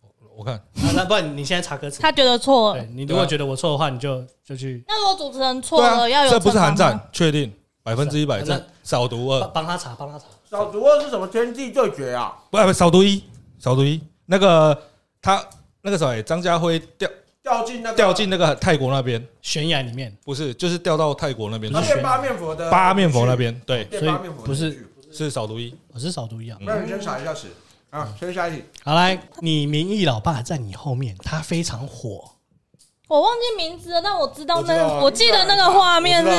我我看。那那不然你现在查歌词。他觉得错你如果觉得我错的话，你就就去。那如果主持人错了，要，有这不是韩战确定百分之一百，那这少读二，帮他查，帮他查。扫毒二是什么？天地对决啊？不不少读一，少读一，那个他那个谁，张家辉掉掉进那个掉进那个泰国那边，悬崖里面，不是，就是掉到泰国那边去，他变八面佛的八面佛那边，对，所以不是是扫毒一，我是扫毒一啊。那你先查一下词啊，先下一题。好来，你名义老爸在你后面，他非常火。我忘记名字了，但我知道那我知道啊。我记得那个画面是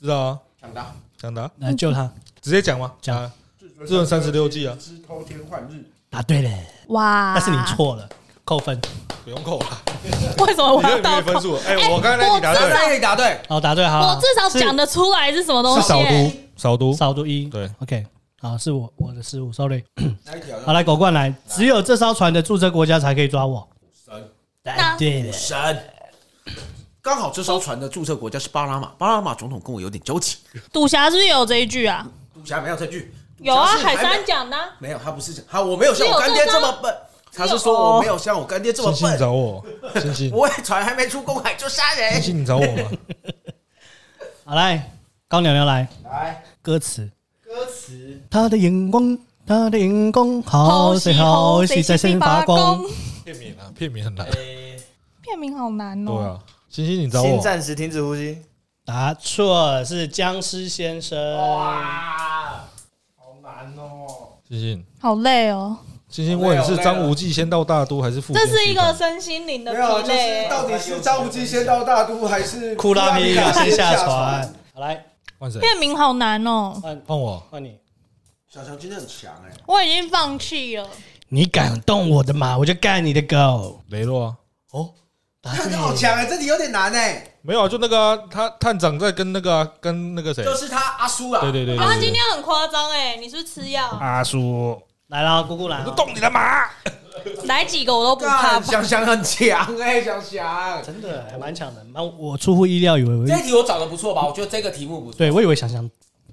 知道啊，抢答，抢答，来救他，直接讲吗？讲。啊至尊三十六计啊。之偷天换日，答对了，哇，但是你错了，扣分。不用扣了，为什么我要倒扣？分数。哎，我刚才那题答对，这可以答对。好，答对，好。我至少讲得出来是什么东是少西欸。读，少读，少读一。对，OK，好，是我我的失误，sorry。哪一条？好，来狗冠来，只有这艘船的注册国家才可以抓我。神答对了，神。刚好这艘船的注册国家是巴拿马，巴拿马总统跟我有点交情。赌侠是不是有这一句啊？赌侠没有这句，有啊，赌侠是海山讲的啊。没有，他不是讲他，我没有像我干爹这么笨。他是说我没有像我干爹这么星星笨，找我，星星，不会船还没出公海就杀星人。星星你找我吗？好来，高娘娘来，来，歌词。歌词他的眼光，他的眼光，好水好水在身发光。片名啊，片名很难。片名好难哦。对啊，星星你找先我，暂时停止呼吸。答错，是僵尸先生。哇，好难哦。星星，好累哦，星星问是张无忌先到大都还是富？这是一个身心灵的没有啊，就是疲累。到底是张无忌先到大都，还是库拉皮卡先下船？。好来，换谁？片名好难哦，换换我。换你。小强今天很强哎，我已经放弃了。你敢动我的马，我就干你的狗。雷洛啊，哦，答看对这好强哎，这题有点难哎。没有啊，就那个啊，他探长在跟那个啊，跟那个谁？就是他阿叔啊，对对对啊，他今天很夸张哎，你是不是吃药？阿叔，来了，姑姑来了。我动你的马。来几个我都不怕干，。想想很强哎，想想。真的还蛮强的，蛮我出乎意料，以为这一题我找的不错吧？我觉得这个题目不错，对我以为想想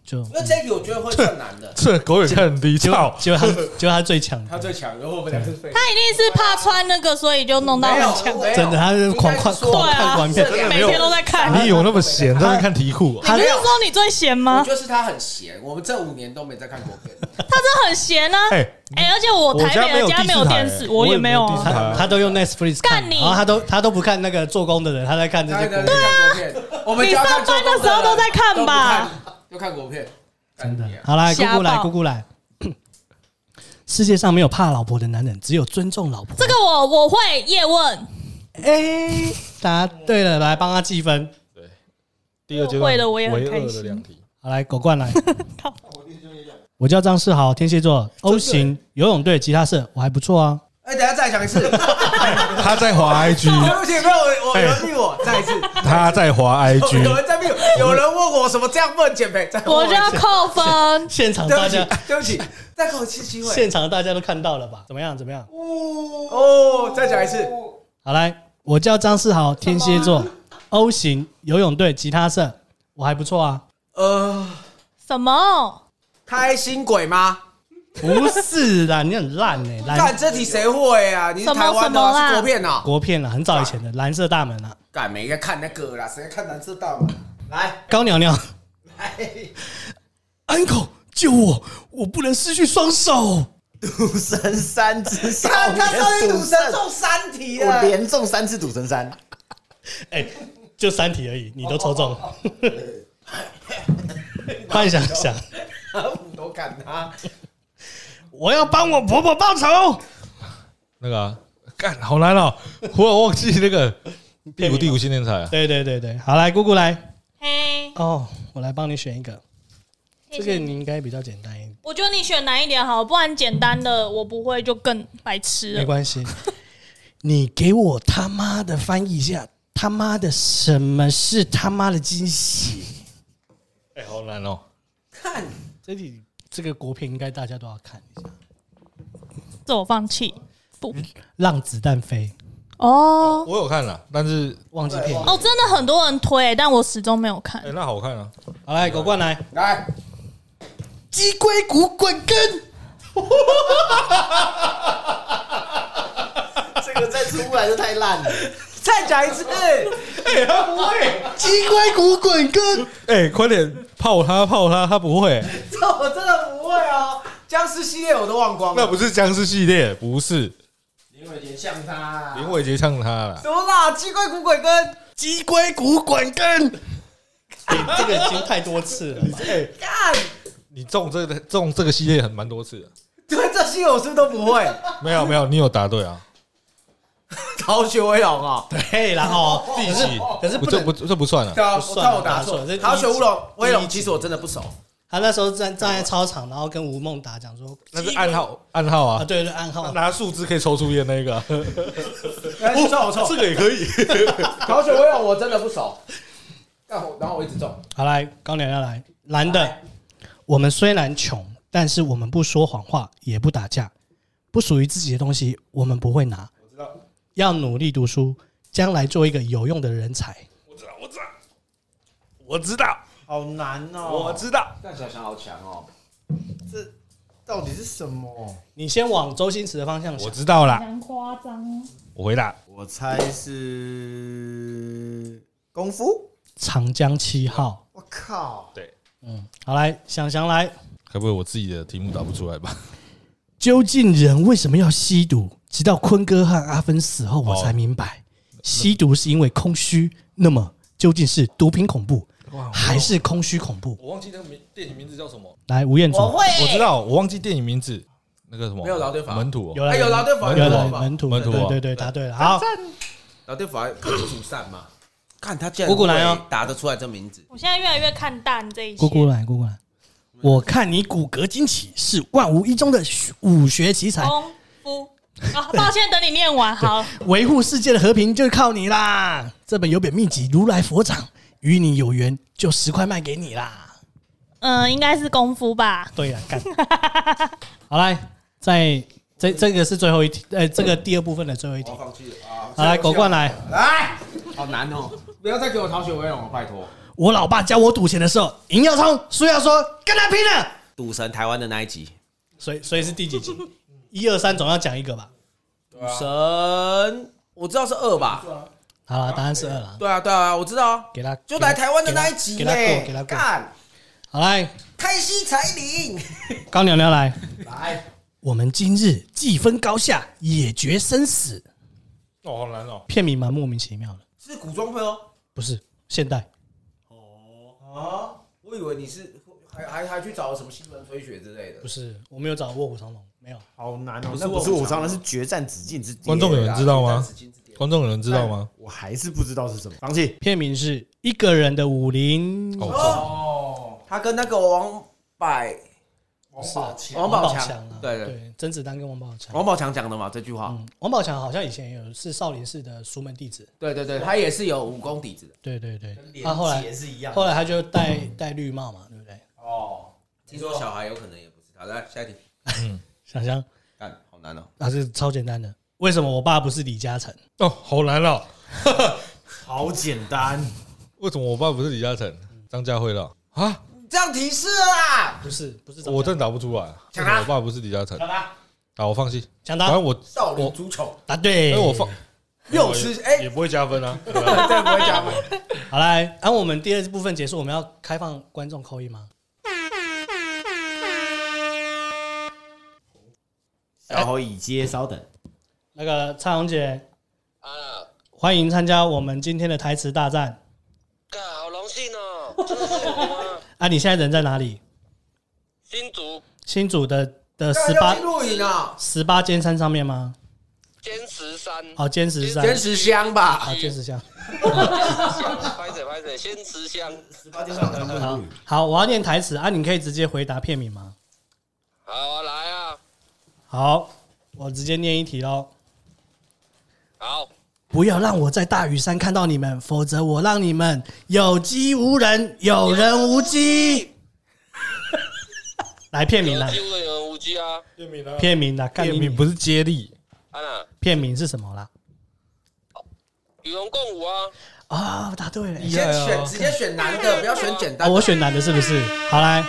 就，因为这一题我觉得会更难的。这狗也看很低，结果操！结果他结果他最强他最强，然后我们两个是废。他一定是怕穿那个，所以就弄到没有很强。没有真的他是狂应该是说狂看对啊完片真的每天都在看。你有那么闲在那边看题库啊？你不是说你最闲我吗？觉得是他很闲，我们这五年都没在看国片。他真的很闲啊！哎，哎，而且我台北的家没有电视，我也没有啊。他他都用 Netflix 看，干你然后他都他都不看那个做工的人，他在看这些国他在看国片，我们你就要看上班的时候都在看吧？都看国片，真的。好来，姑瞎姑来，报姑姑来。世界上没有怕老婆的男人，只有尊重老婆。这个我我会叶问，哎，答对了，来帮他记分。对第二阶段会的我也很唯二开心的两题，好，来狗冠来。我叫张世豪，天蝎座，O 型，游泳队，吉他社，我还不错啊。哎，等下再讲一次，他在滑 IG，不起，没有我我有人逼我，再一次。他在滑有 IG，人在逼我，有人问我什么这样不能减肥，我就要扣分。现场大家，，对不起，再给我一次机会。现场大家都看到了吧？怎么样？怎么样？哦，再讲一次。好来，我叫张世豪，天蝎座，O 型，游泳队，吉他社，我还不错啊。呃，什么？开心鬼吗？不是啦，你很烂呢、干蓝这题谁会啊？你是台湾的啊，什么什么啦是国片啊？国片啊，很早以前的蓝色大门啊。干没在看那个啦，谁在看蓝色大门？来高娘娘来，，uncle 救我，我不能失去双手。赌神三之少看他上年次赌神中三题我了，连中三次赌神三，哎、就三题而已，你都抽中。幻想想，我都看他。我要帮我婆婆报仇。那个啊干好难哦，忽然忘记那个第五第五新天才啊。对对对对，好来，姑姑来嘿，哦，我来帮你选一个，这个你应该比较简单一点，我觉得你选难一点好，不然简单的我不会就更白痴了。没关系。你给我他妈的翻译一下，他妈的什么是他妈的惊喜？哎，好难哦。看这里这个国片应该大家都要看一下，自我放弃。不，让子弹飞，哦我有看了，但是忘记片名。哦，真的很多人推，但我始终没有看哎，。那好看啊。好来，狗冠来，来，鸡龟骨滚根。这个再出来就太烂了。再讲一次。哎，他不会。鸡龟骨滚根。哎，快点泡他泡他，他不会。这我真的僵尸系列我都忘光了。那不是僵尸系列，不是林伟杰像他，林伟杰像他了。什么啦？鸡龟骨鬼根，鸡龟骨滚根。这个已经太多次了吧。哎，干！你中这个中这个系列很蛮多次的。对，这些我是不是都不会？没有没有，你有答对啊。逃学威龙啊！对，然后第几？可是不能这不这不算啊。对啊，不算我看我答错。逃学乌龙威龙，其实我真的不熟。他那时候站站在操场，然后跟吴孟达讲说，那是暗号暗号啊，啊。对对，暗号。拿树枝可以抽出烟那个啊。哎，错我错，这个也可以。逃学威龙我真的不熟。然后我一直中。好来，高娘要来，男的，我们虽然穷，但是我们不说谎话，也不打架，不属于自己的东西我们不会拿。我知道，要努力读书，将来做一个有用的人才。我知道，我知道，我知道，好难哦，我知道。但小强好强哦。这到底是什么？你先往周星驰的方向想我。知道啦，蛮夸张。我回答。我猜是功夫。长江七号。我靠！嗯，好来，想想来，该不会我自己的题目答不出来吧？究竟人为什么要吸毒？直到坤哥和阿芬死后，我才明白，吸毒是因为空虚。那么，究竟是毒品恐怖，还是空虚恐怖？我忘记那个名电影名字叫什么。来，吴彦祖，会我知道，我忘记电影名字。那个什么？没有老对法门徒哦。有有啦对法有了有啦门徒，门徒哦对对对，答对了。好，然后对法可以主善嘛？看他竟然姑姑来哦会答得出来这名字。我现在越来越看淡这一些。姑姑来，姑姑来。我看你骨骼惊奇，是万无一中的武学奇才，功夫啊，抱歉，等你念完好。维护世界的和平就靠你啦。这本有本秘籍，如来佛掌，与你有缘就十块卖给你啦。嗯，应该是功夫吧。对呀，干。好来，在这这个是最后一题，呃，这个第二部分的最后一题我。放弃了啊！好来，狗冠来。来，好难哦！不要再给我逃学威龙了，拜托。我老爸教我赌钱的时候，赢要冲，输要说，跟他拼了。赌神台湾的那一集，所以所以是第几集？一二三总要讲一个吧。赌神我知道是二吧？好了，答案是二了。对啊，对啊，我知道啊。给他就来台湾的那一集给他给他过。干好来，开西彩铃，高娘娘来。来，我们今日既分高下，也决生死。哦，好难哦。片名蛮莫名其妙的，是古装片哦。不是现代。哦啊，我以为你是还还还去找什么新闻吹雪之类的不。是，我没有找卧虎藏龙，没有。好难哦不，是那不是卧虎藏武藏人，是决战紫禁之巅。观众有人知道吗？观众有人知道吗？我还是不知道是什么。放弃。片名是一个人的武林。哦，哦，他跟那个王百王宝强王宝强啊，对对对，甄子丹跟王宝强。王宝强讲的嘛这句话。嗯，王宝强好像以前有是少林寺的俗门弟子。对对对，他也是有武功底子的。对对对，连他后来也是一样的。后来他就戴戴绿帽嘛，对不对？哦，听说小孩有可能也不是他。来下一题，想想干好难哦。啊，是超简单的。为什么我爸不是李嘉诚？哦，好难哦。好简单。为什么我爸不是李嘉诚？张家辉了啊？这样提示了啦，不是，不是。我真答不出来。为什么我爸不是李嘉诚？好，我放弃。抢答反正我少林足球答对。因为我放又是哎也，不会加分啊。这不会加分。好来，然后我们第二部分结束，我们要开放观众扣一吗？小侯已接，稍等。那个蔡红姐，啊，欢迎参加我们今天的台词大战。干，好荣幸哦！真的是我吗？啊，你现在人在哪里？新竹新竹的的十八录影啊！十八尖山上面吗？坚持山，哦，坚持山，坚持香吧，啊，坚持香。拍着拍着，坚持香。好，好，我要念台词啊，你可以直接回答片名吗？好啊，来啊。好，我直接念一题喽。好，不要让我在大屿山看到你们，否则我让你们有机无人，有人无机。来片名了，有机无人，有人无机啊。片名啊，片名的，片名不是接力，片名是什么啦？与龙共舞啊。啊，答对了。你先选，直接选男的，不要选简单。我选男的，是不是？好来，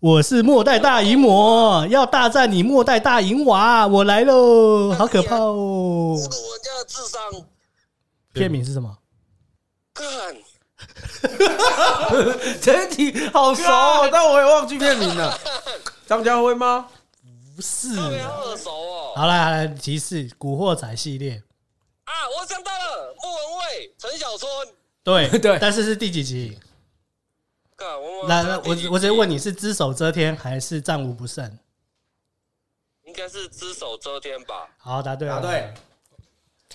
我是末代大淫魔，要大战你末代大淫娃，我来喽！好可怕哦！侮辱人家的智商。片名是什么？干。这一题好熟，但我也忘记片名了。张家辉吗？不是。特别耳熟哦。好来，好来，提示《古惑仔》系列。啊，我想到了，莫文蔚、陈小春。对对，但是是第几集？来来，我我直接问你是只手遮天还是战无不胜？应该是只手遮天吧。好，答对了，答对。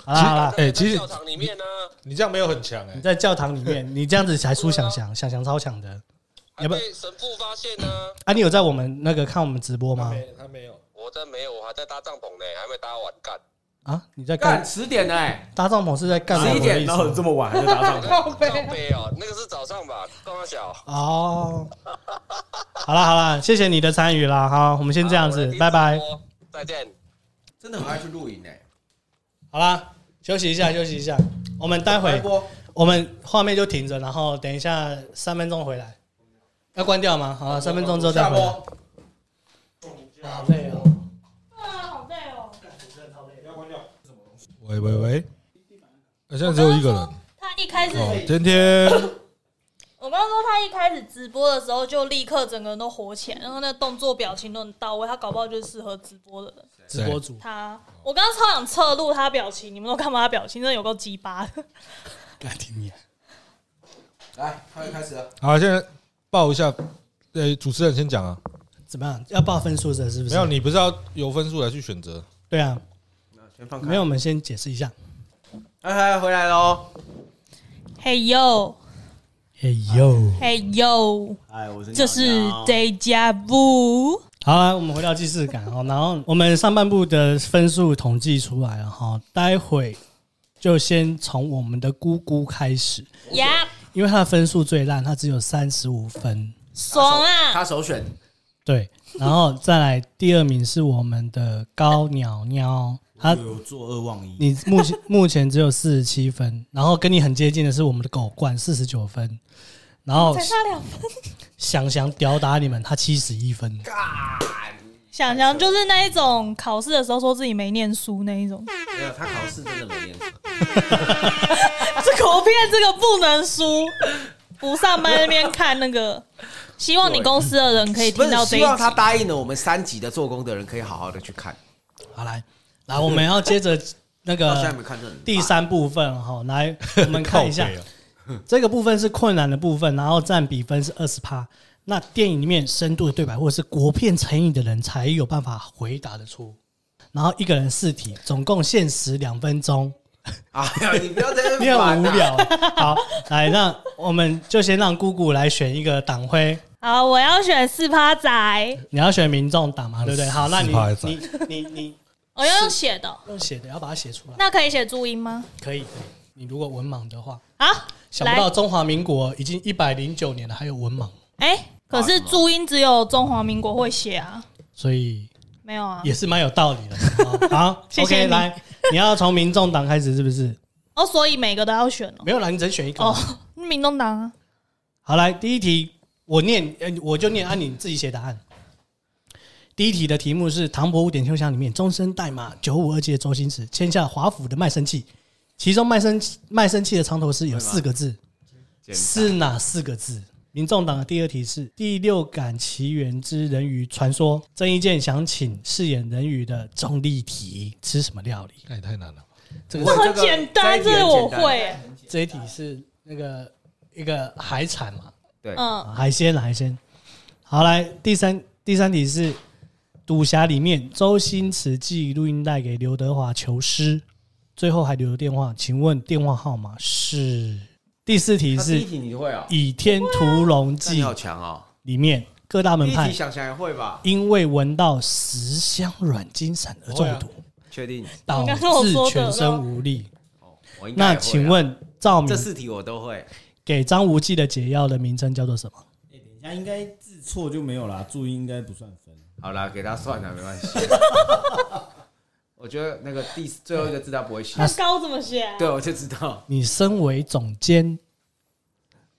好了好了，哎，其实教堂里面呢，你这样没有很强哎。你在教堂里面，你这样子才输想想，想想超强的。还被神父发现呢。啊，你有在我们那个看我们直播吗？他没有，我在没有，我还在搭帐篷呢，还没搭完干。啊，你在干十点呢？搭帐篷是在干十一点，然后这么晚还在搭帐篷？靠北哦，那个是早上吧？刚刚小哦。好了好了，谢谢你的参与啦。好，我们先这样子，拜拜，再见。真的很爱去露营呢。好啦，休息一下，休息一下。我们待会我们画面就停着，然后等一下三分钟回来。要关掉吗？好，三分钟之后再回来。好累哦。喂喂喂，现在只有一个人。他一开始，哦，天天，我刚刚说他一开始直播的时候就立刻整个人都火起来，然后那动作表情都很到位，他搞不好就是适合直播的人。直播主，他，我刚刚超想侧录他表情，你们都看不到他表情，真的有够鸡巴的。来听你，来，快开始了。好，现在报一下，呃，主持人先讲啊。怎么样？要报分数的，是不是？没有，你不是要由分数来去选择？对啊。没有，我们先解释一下。哎嗨，回来喽！嘿呦，嘿呦，嘿呦！哎，我是这是 Deja Vu。好了，我们回到既视感哦。然后我们上半部的分数统计出来了哈，待会就先从我们的姑姑开始。呀，因为她的分数最烂，她只有三十五分。爽啊！她首选。对，然后再来第二名是我们的高鸟鸟。他有做恶忘一，你目前 目前只有四十七分，然后跟你很接近的是我们的狗冠四十九分，然后才差两分。想想吊打你们，他七十一分。想想就是那一种考试的时候说自己没念书那一种。没有，他考试真的没念书。这口片这个不能输，不上班那边看那个。希望你公司的人可以听到这一集。希望他答应了我们三级的做工的人可以好好的去看。好来。来，我们要接着 那个第三部分哈，来我们看一下 这个部分是困难的部分，然后占比分是二十趴。那电影里面深度的对白或者是国片成瘾的人才有办法回答得出。然后一个人四题，总共限时两分钟。哎呀，你不要在这你很无聊。好，来，那我们就先让姑姑来选一个党徽。好，我要选四趴仔。你要选民众党嘛，对不对？好，那你你你你。我要用写的，用写的，要把它写出来。那可以写注音吗？可以，你如果文盲的话啊，想不到中华民国已经一百零九年了，还有文盲。哎，可是注音只有中华民国会写啊，所以没有啊，也是蛮有道理的。好，OK，来，你要从民众党开始是不是？哦，所以每个都要选哦。没有啦，你只能选一个。哦，民众党啊。好，来第一题，我念，我就念，按你自己写答案。第一题的题目是《唐伯虎点秋香》里面终身代码九五二七的周星驰签下华府的卖身契，其中卖身卖身契的藏头诗有四个字，是哪四个字？民众党的第二题是《第六感奇缘之人鱼传说》，郑伊健想请饰演人鱼的钟丽缇吃什么料理？那也太难了，这个很简单，这个我会。这一题是那个一个海产嘛？对，嗯，海鲜海鲜。好，来第三第三题是。赌侠里面，周星驰寄录音带给刘德华求诗，最后还留了电话，请问电话号码是？第四题是第一题你会啊？《倚天屠龙记》好强哦！里面各大门派第一题想想也会吧？因为闻到十香软金散而中毒，确定？导致全身无力。那请问赵敏这四题我都会。给张无忌的解药的名称叫做什么？哎，等一下应该字错就没有啦，注音应该不算分。好啦，给他算了，没关系。我觉得那个第最后一个字他不会写，那高怎么写？对，我就知道。你身为总监，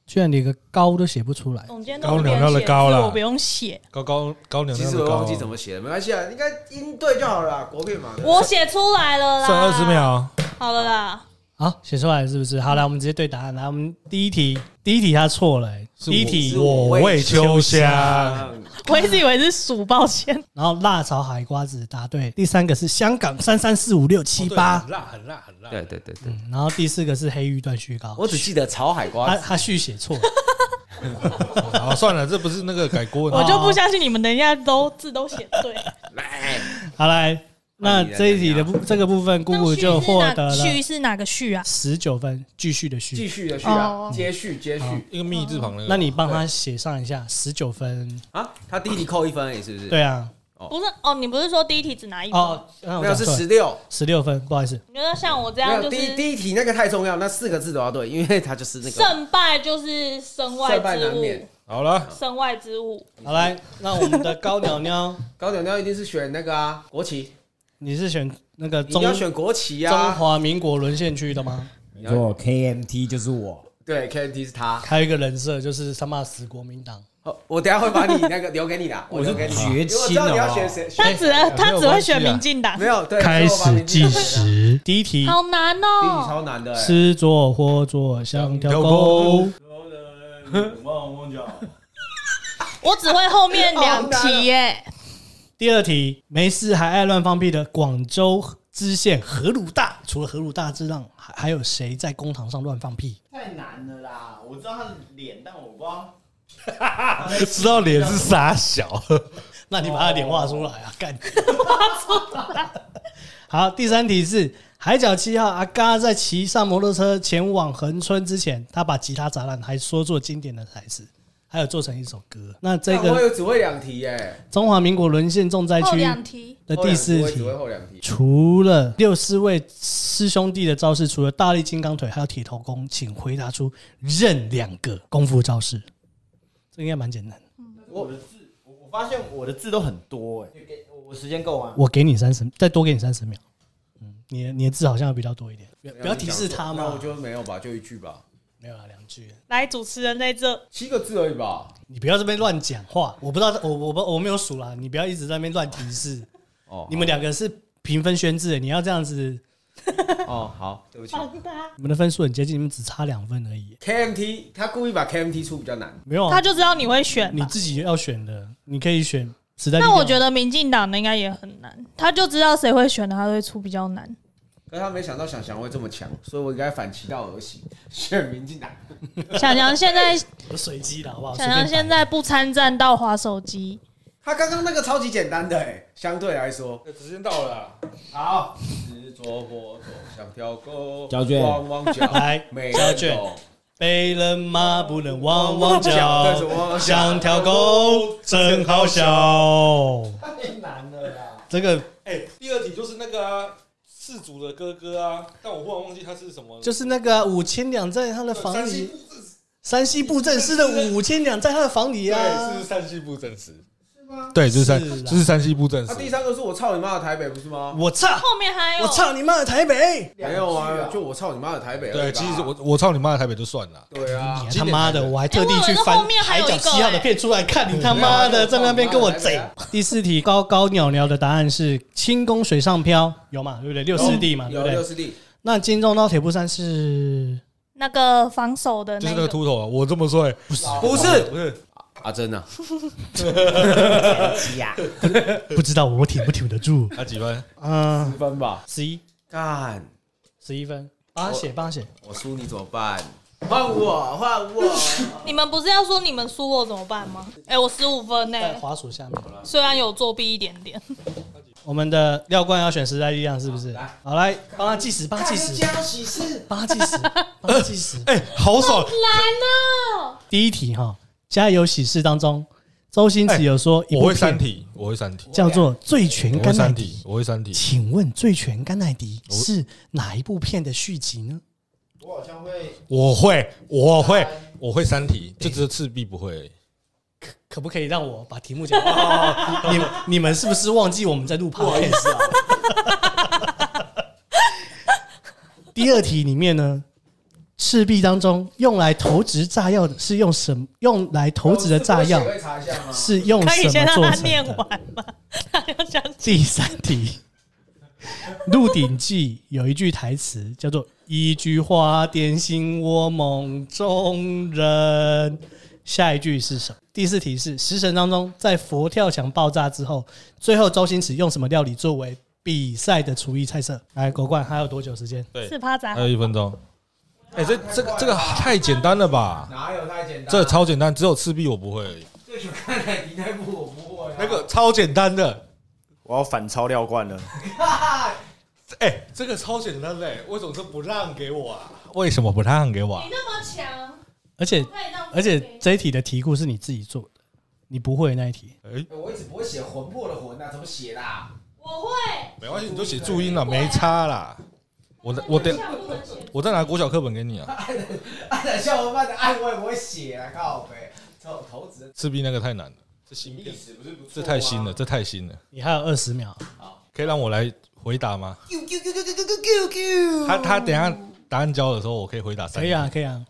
居然连个高都写不出来。总监高鸟鸟的高了，我不用写。高高高鸟鸟。其实我忘记怎么写了，没关系啊，应该音对就好了。国片嘛，我写出来了啦，剩二十秒。好了啦，好，写出来是不是？好，来，我们直接对答案。来，我们第一题，第一题他错了，第一题我为秋香。我一直以为是鼠，抱歉。然后辣炒海瓜子答对，第三个是香港三三四五六七八，很辣很辣很辣。对对对对。然后第四个是黑玉断续膏，我只记得炒海瓜子，他他续写错。好，算了，这不是那个改锅。我就不相信你们等一下都字都写对。来，好来，那这一题的部这个部分，姑姑就获得了。续是哪个续啊？十九分，继续的续，继续的续啊，接续接续，一个密字旁的。那你帮他写上一下，十九分啊？他第一题扣一分而已，是不是？对啊。不是哦，你不是说第一题只拿一分？哦，没有是十六，十六分，不好意思。你觉得像我这样，就是第第一题那个太重要，那四个字都要对，因为它就是那个胜败就是身外之物。好了，身外之物。好来，那我们的高鸟鸟，高鸟鸟一定是选那个啊，国旗。你是选那个中？你要选国旗啊？中华民国沦陷区的吗？没错，KMT 就是我。对，KMT 是他。还有一个人设就是他骂死国民党。我等下会把你那个留给你的，我留给你。绝亲你要选谁？他只他只会选民进党。没有，对。开始计时，第一题。好难哦。第一题超难的。吃左或左像条狗。我只会后面两题耶。第二题，没事还爱乱放屁的广州知县何鲁大，除了何鲁大之外，还还有谁在公堂上乱放屁？太难了啦！我知道他的脸，但我不知道。知道脸是傻小，那你把他脸画出来啊！干，画出来。好，第三题是海角七号阿嘎在骑上摩托车前往恒春之前，他把吉他砸烂，还说做经典的台词，还有做成一首歌。那这个我有只会两题耶。中华民国沦陷重灾区的第四题，除了六四位师兄弟的招式，除了大力金刚腿，还有铁头功，请回答出任两个功夫招式。这应该蛮简单。我的字，我我发现我的字都很多哎。我时间够吗？我给你三十，再多给你三十秒。嗯，你的你的字好像比较多一点。不要提示他嘛。那我就没有吧，就一句吧。没有啊，两句。来，主持人在这。七个字而已吧。你不要这边乱讲话。我不知道，我我不我没有数啦。你不要一直在那边乱提示。哦。你们两个是平分宣制，你要这样子。哦，好，对不起。你们的分数很接近，你们只差两分而已。KMT 他故意把 KMT 出比较难，没有，他就知道你会选，你自己要选的，你可以选时代。那我觉得民进党的应该也很难，他就知道谁会选的，他会出比较难。可是他没想到想翔会这么强，所以我应该反其道而行，选民进党。想翔现在随机的好不好？想翔现在不参战到滑手机。他刚刚那个超级简单的哎，相对来说，时间到了，好。左或左像条狗，交卷，汪汪叫，来，交卷。被人骂不能汪汪叫，想跳狗真好笑。太难了啦！这个，哎，第二题就是那个世祖的哥哥啊，但我忽然忘记他是什么。就是那个五千两在他的房里，山西布政司的五千两在他的房里啊，对，是山西布政司。对，就是山，就是山西布政司。第三个是我操你妈的台北，不是吗？我操，后面还有我操你妈的台北，没有啊？就我操你妈的台北。对，其实我我操你妈的台北就算了。对啊，他妈的，我还特地去翻海角七号的片出来看你他妈的在那边跟我贼。第四题高高鸟鸟的答案是轻功水上漂，有嘛？对不对？六师弟嘛，对不对？六师弟。那金钟罩铁布衫是那个防守的，就是那个秃头啊！我这么说，不是，不是，不是。阿珍呢？不知道我挺不挺得住？他几分？啊，十分吧，十一。干，十一分。帮他写，帮他写。我输你怎么办？换我，换我。你们不是要说你们输我怎么办吗？哎，我十五分呢，在滑鼠下面。虽然有作弊一点点。我们的廖冠要选时代力量是不是？好，来帮他计时，帮他计时，帮他计时，帮他计时。哎，好爽！难哦。第一题哈，家有喜事当中，周星驰有说，我会三体，我会三体，叫做《醉拳甘乃迪》，我会三体。请问《醉拳甘乃迪》是哪一部片的续集呢？我好像会，我会，我会，我会三体，就只有赤壁不会。可可不可以让我把题目讲？你们你们是不是忘记我们在录 podcast 啊？第二题里面呢，赤壁当中用来投掷炸药的是用什么？用来投掷的炸药是用什么做成的？可以先让他念完吗？第三题，《鹿鼎记》有一句台词叫做。一句话点醒我梦中人。下一句是什么？第四题是《食神》当中，在佛跳墙爆炸之后，最后周星驰用什么料理作为比赛的厨艺菜色？来，国冠还有多久时间？对，四趴仔，还有一分钟。哎，这这个这个太简单了吧？哪有太简单？这个超简单，只有赤壁我不会而已。最喜欢看哪一部我不会。那个超简单的，我要反超廖冠了。哎、欸，这个超简单的，为什么都不让给我啊？为什么不让给我？你那么强，而且而且这一题的题库是你自己做的，你不会那一题。哎、欸，我一直不会写魂魄的魂啊，怎么写的？我会，没关系，你就写注音了，没差啦。我我等我再拿国小课本给你啊。按按像我慢的按，我也不会写啊，靠北。投投资赤壁那个太难了，这新片，这太新了，这太新了。你还有二十秒，好，可以让我来。回答吗？他他等下答案交的时候，我可以回答三。可以啊，可以啊。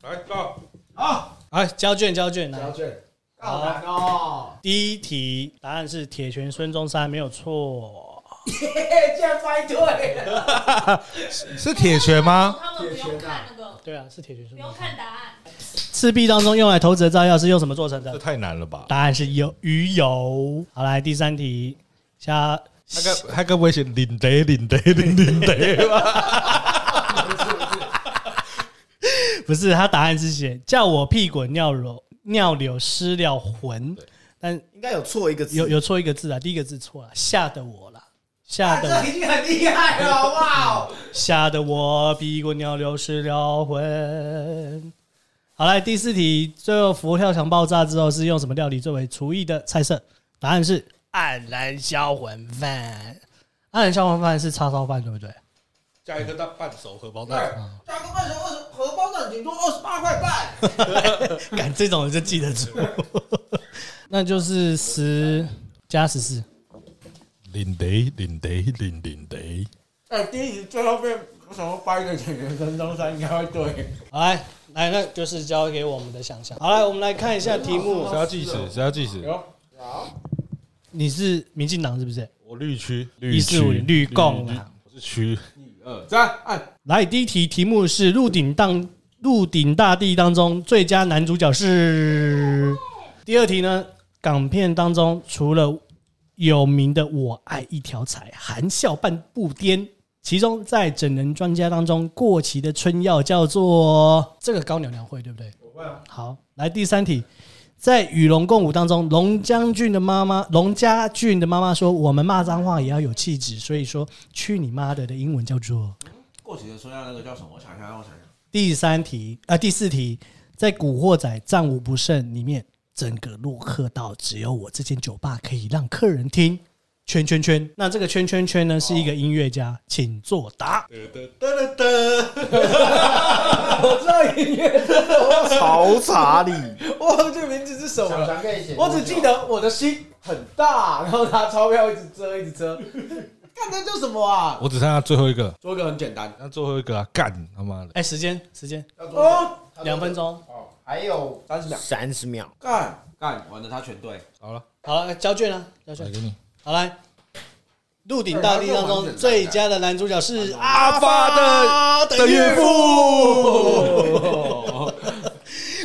来到好，来交卷，交卷，交卷。好难哦。第一题答案是铁拳孙中山，没有错。竟然猜对了。是铁拳吗？他们不用看那个。对啊，是铁拳。不用看答案。赤壁当中用来投掷的炸药是用什么做成的？这太难了吧？答案是油鱼油。好，来第三题，下。他该他该不会写领得领得领领得吧？不是，他答案是写叫我屁滚尿流尿流失了魂，但应该有错一个字，有有错一个字啊，第一个字错了，吓得我了，吓得我已经很厉害了，好不好？吓得我屁滚尿流失了魂。好来，第四题，最后佛跳墙爆炸之后是用什么料理作为厨艺的菜色？答案是。黯然销魂饭，黯然销魂饭是叉烧饭，对不对？加一个蛋半熟荷包蛋，加个半熟二荷包蛋，顶多二十八块半。敢这种人就记得住，那就是十加十四。领得领得领领得。哎，第一题最后面我想要掰一个演员孙中山应该会对。好来来，那就是交给我们的想象。好来，我们来看一下题目。谁要计时？谁要计时？有你是民进党是不是？我绿区，一四五零绿共啊，我是区。一二三，按。来，第一题题目是《鹿鼎当》《鹿鼎大帝》当中最佳男主角是。第二题呢，港片当中除了有名的《我爱一条柴》，含笑半步癫，其中在整人专家当中过期的春药叫做这个高娘娘会对不对？我会啊。好，来第三题。在与龙共舞当中，龙将军的妈妈，龙家俊的妈妈说：“我们骂脏话也要有气质。”所以说，去你妈的的英文叫做“过期的春药”，那个叫什么？我想一下，让我想想。第三题啊、呃，第四题，在《古惑仔战无不胜》里面，整个洛克道只有我这间酒吧可以让客人听。圈圈圈，那这个圈圈圈呢，是一个音乐家，请作答。我知道音乐，曹查理，哇，这个名字是什么？我只记得我的心很大，然后拿钞票一直遮，一直遮。干这叫什么啊？我只剩下最后一个，最后一个很简单，那最后一个啊，干他妈的！哎，时间时间哦，两分钟哦，还有三十秒，三十秒，干干完了，他全对，好了，好了，交卷了，交卷。给你。好来，《鹿鼎大帝》当中最佳的男主角是阿发的的岳父。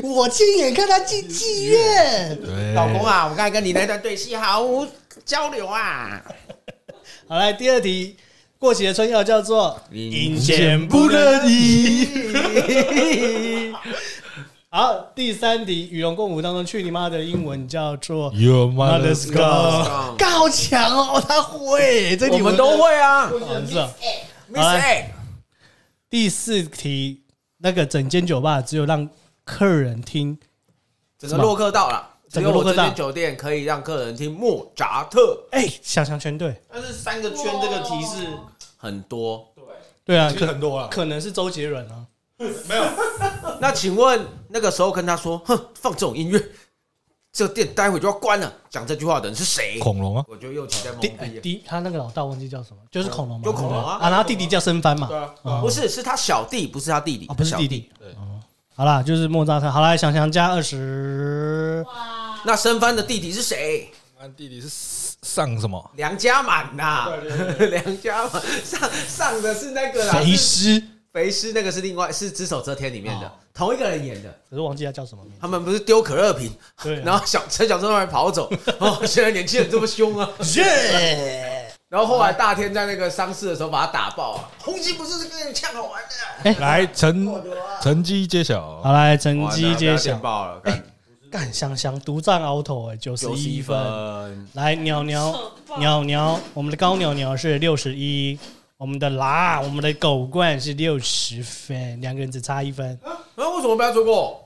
我亲眼看他进妓院。老公啊，我刚才跟你那段对戏毫无交流啊。好来，第二题，过期的春药叫做阴间不乐意。好，第三题与龙共舞当中，去你妈的英文叫做 Your mother's God God。干好强哦，他会，这题我们都会啊。哦是啊。Miss A，第四题，那个整间酒吧只有让客人听，整个洛克到了，只整个洛克到有我这间酒店可以让客人听莫扎特，哎，想想全对，但是三个圈这个提示很多。对对啊，其实可很多啊，可能是周杰伦啊，没有。那请问那个时候跟他说，哼，放这种音乐，这个店待会就要关了。讲这句话的人是谁？恐龙啊，我就又起在懵逼。第他那个老大忘记叫什么，就是恐龙嘛，就恐龙啊啊，然后弟弟叫申帆嘛，对啊，哦不是，是他小弟，不是他弟弟。啊，不是弟弟，对，好啦，就是莫扎特，好啦，想想加二十，哇，那申帆的弟弟是谁？俺弟弟是上什么？梁家满呐，梁家满上上的是那个啦，肥是师，肥师，那个是另外是《只手遮天》里面的哦同一个人演的。可是忘记他叫什么名字，他们不是丢可乐瓶，对啊，然后小陈小春还跑走。哦，现在年轻人这么凶啊！然后后来大天在那个丧事的时候把他打爆啊！红旗不是跟你呛好玩的，来成成绩揭晓，好来成绩揭晓，爆了，干香香独占鳌头哎，九十一。分。来，鸟鸟鸟鸟，我们的高鸟鸟是六十一，我们的啦，我们的狗冠是六十分，两个人只差一分。啊，为什么不要错过？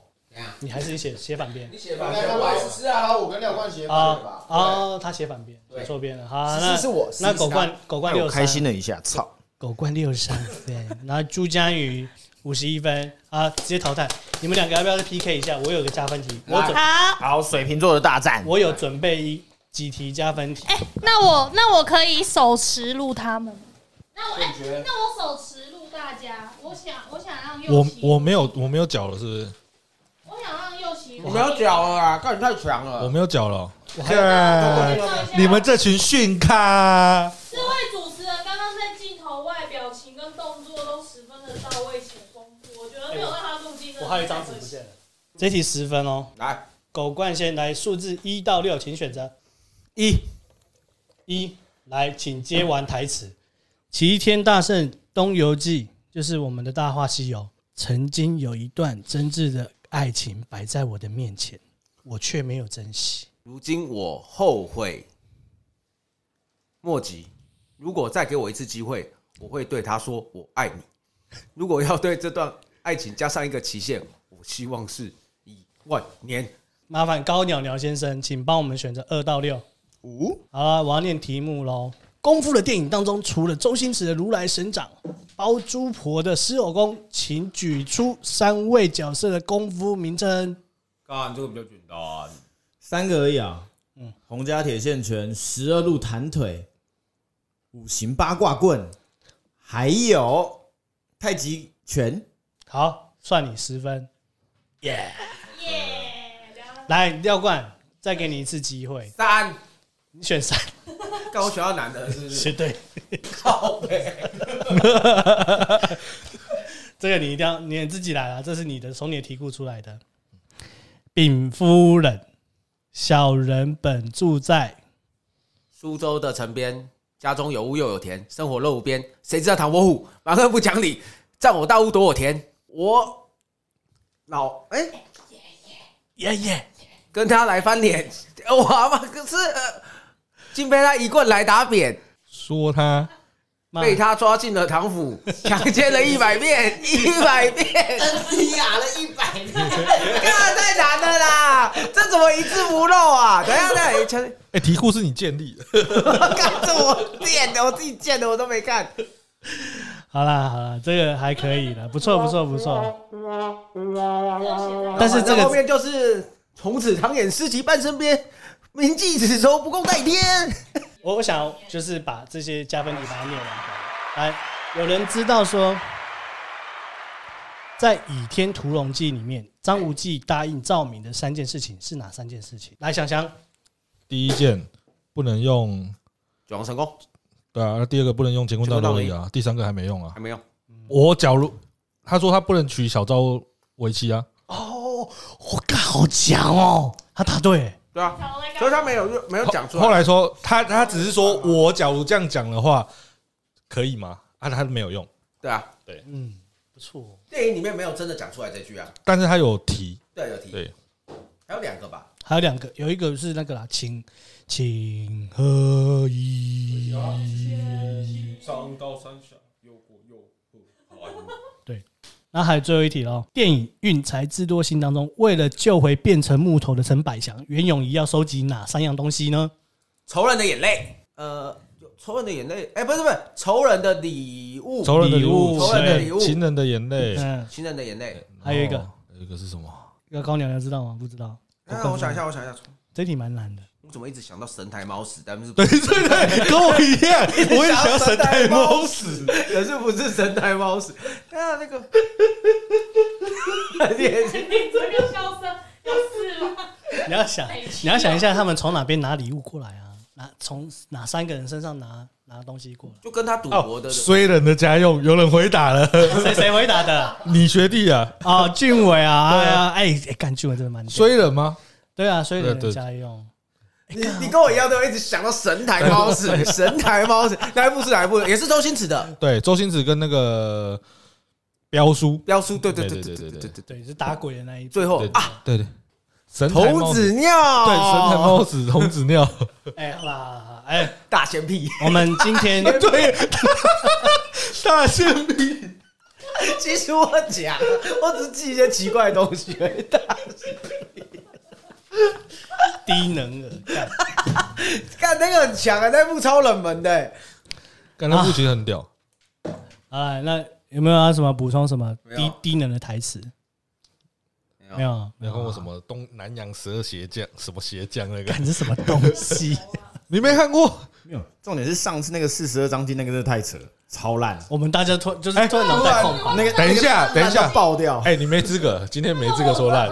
你还是写写反边你写反边我是啊，我跟廖冠写啊反的吧？啊，他写反边，错边了。好，是那是我那狗冠狗冠害我六开心了一下，操！狗冠六十三分，然后朱佳宇五十一分啊，直接淘汰。你们两个要不要再 PK 一下？我有个加分题，我准好，好，水瓶座的大战，我有准备一几题加分题。哎，那我那我可以手持录他们。那我哎，那我手持录大家。我想我想让右我我没有我没有脚了，是不是？我想让右奇我没有脚了啊！看你太强了。我没有脚了，我还干你们这群逊咖！四位主持人刚刚在镜头外表情跟动作都十分的到位且丰富，我觉得没有让他入镜。我还有一张纸不见了。这题十分哦。来狗冠先来数字一到六，请选择一，一。来，请接完台词。齐天大圣东游记就是我们的《大话西游》，曾经有一段真挚的爱情摆在我的面前，我却没有珍惜。如今我后悔莫及。如果再给我一次机会，我会对他说“我爱你”。如果要对这段爱情加上一个期限，我希望是一万年。麻烦高鸟鸟先生，请帮我们选择二到六。五好了，我要念题目喽。功夫的电影当中，除了周星驰的如来神掌、包租婆的狮吼功，请举出三位角色的功夫名称。干这个比较简单。三个而已啊。嗯，洪家铁线拳、十二路弹腿、五行八卦棍，还有太极拳。好，算你十分。耶、耶，来，廖冠，再给你一次机会，三，你选三，干我选到男的，是不是？绝对。靠北。这个你一定要你自己来了，这是你的从你的题库出来的。禀夫人，小人本住在苏州的城边，家中有屋又有田，生活乐无边。谁知道唐伯虎蛮横不讲理，占我大屋夺我田。我老哎、爷爷。跟他来翻脸，我阿妈可是呃竟被他一棍来打扁，说他被他抓进了唐府，强奸了一百遍，一百遍，哑了一百遍。干太难了啦！这怎么一字不漏啊？等一下，等一下 强，哎，题库是你建立的，看这我练的，我自己建的，我都没看。好啦好啦，这个还可以了，不错不错不错。但是这个后面就是从此唐演诗集半身边，铭记此仇不共戴天。我 我想就是把这些加分题把它念完。来，有人知道说，在《倚天屠龙记》里面，张无忌答应赵敏的三件事情是哪三件事情？来，想想，第一件不能用，九王神功对啊，那第二个不能用乾坤大挪移啊，第三个还没用啊。还没有，我假如他说他不能娶小昭为妻啊，哦，我靠，好强哦！他答对，对啊，可是他没有没有讲出来。后来说他他只是说我假如这样讲的话，可以吗？啊，他没有用，对啊，对嗯，不错。电影里面没有真的讲出来这句啊。但是他有提，对，有提。对，还有两个吧。还有两个，有一个是那个啦，情情何以？上到山下，又过又对，那还有最后一题喽。电影《运财智多星》当中，为了救回变成木头的陈百祥，袁咏仪要收集哪三样东西呢？仇人的眼泪，呃，仇人的眼泪，哎，不是不是，仇人的礼物，仇人的礼物，仇人的礼物，情人的眼泪，嗯，情人的眼泪，还有一个，有一个是什么？一个高娘娘知道吗？不知道。那我想一下，我想一下，这题蛮难的。我怎么一直想到神台猫屎？但是对对对，跟我一样，我也想要神台猫屎，可是不是神台猫屎。啊，那个，你这个笑声有事吗？你要想，你要想一下，他们从哪边拿礼物过来啊？拿从哪三个人身上拿拿东西过来？就跟他赌博的衰人的家用，有人回答了，谁谁回答的？你学弟啊？啊，俊伟啊，对啊，哎哎，干俊伟真的蛮衰人吗？对啊，衰人的家用。你你跟我一样，都一直想到神台猫屎，神台猫屎，哪一部是哪一部？也是周星驰的。对，周星驰跟那个彪叔，彪叔，对对对对对对对对，是打鬼的那一。最后啊，对对，神童子尿，对，神台猫屎，童子尿。哎，好啦，哎，大仙屁。我们今天 对 大仙屁。其实我讲，我只是记一些奇怪的东西而已。大仙屁。低能儿，干，干那个很强啊，那部超冷门的，干那部其实很屌。啊，那有没有要什么补充什么低低能的台词？没有，没有看过什么东南洋十二鞋匠，什么鞋匠那个？这是什么东西？你没看过？没有。重点是上次那个四十二章经那个真的太扯，超烂。我们大家突就是突然脑袋空白。那个等一下，等一下爆掉。哎，你没资格，今天没资格说烂。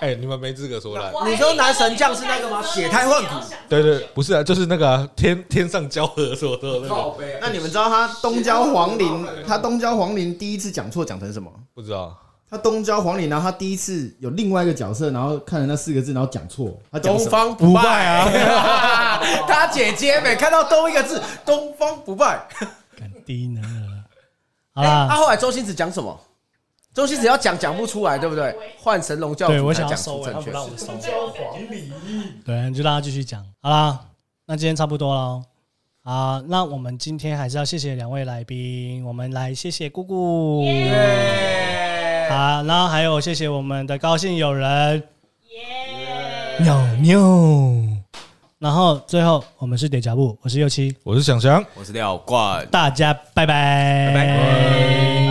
哎，你们没资格说烂。你说男神将是那个吗？血胎换骨。对对，不是啊，就是那个天天上交合说的那个。那你们知道他东郊黄陵，他东郊黄陵第一次讲错讲成什么？不知道。他东郊黄陵，然后他第一次有另外一个角色，然后看了那四个字，然后讲错。他讲东方不败啊！他姐姐每看到东一个字，东方不败。低能儿。好啦，他后来周星驰讲什么？周西只要讲讲不出来，对不对？换神龙教主，对我想要收，他不让我收。东郊皇陵。对，就让他继续讲。好啦，那今天差不多了。好，那我们今天还是要谢谢两位来宾。我们来谢谢姑姑。好，然后还有谢谢我们的高兴友人，耶，尿尿。然后最后我们是点脚步，我是右七，我是想翔，我是廖冠，大家拜拜，拜拜。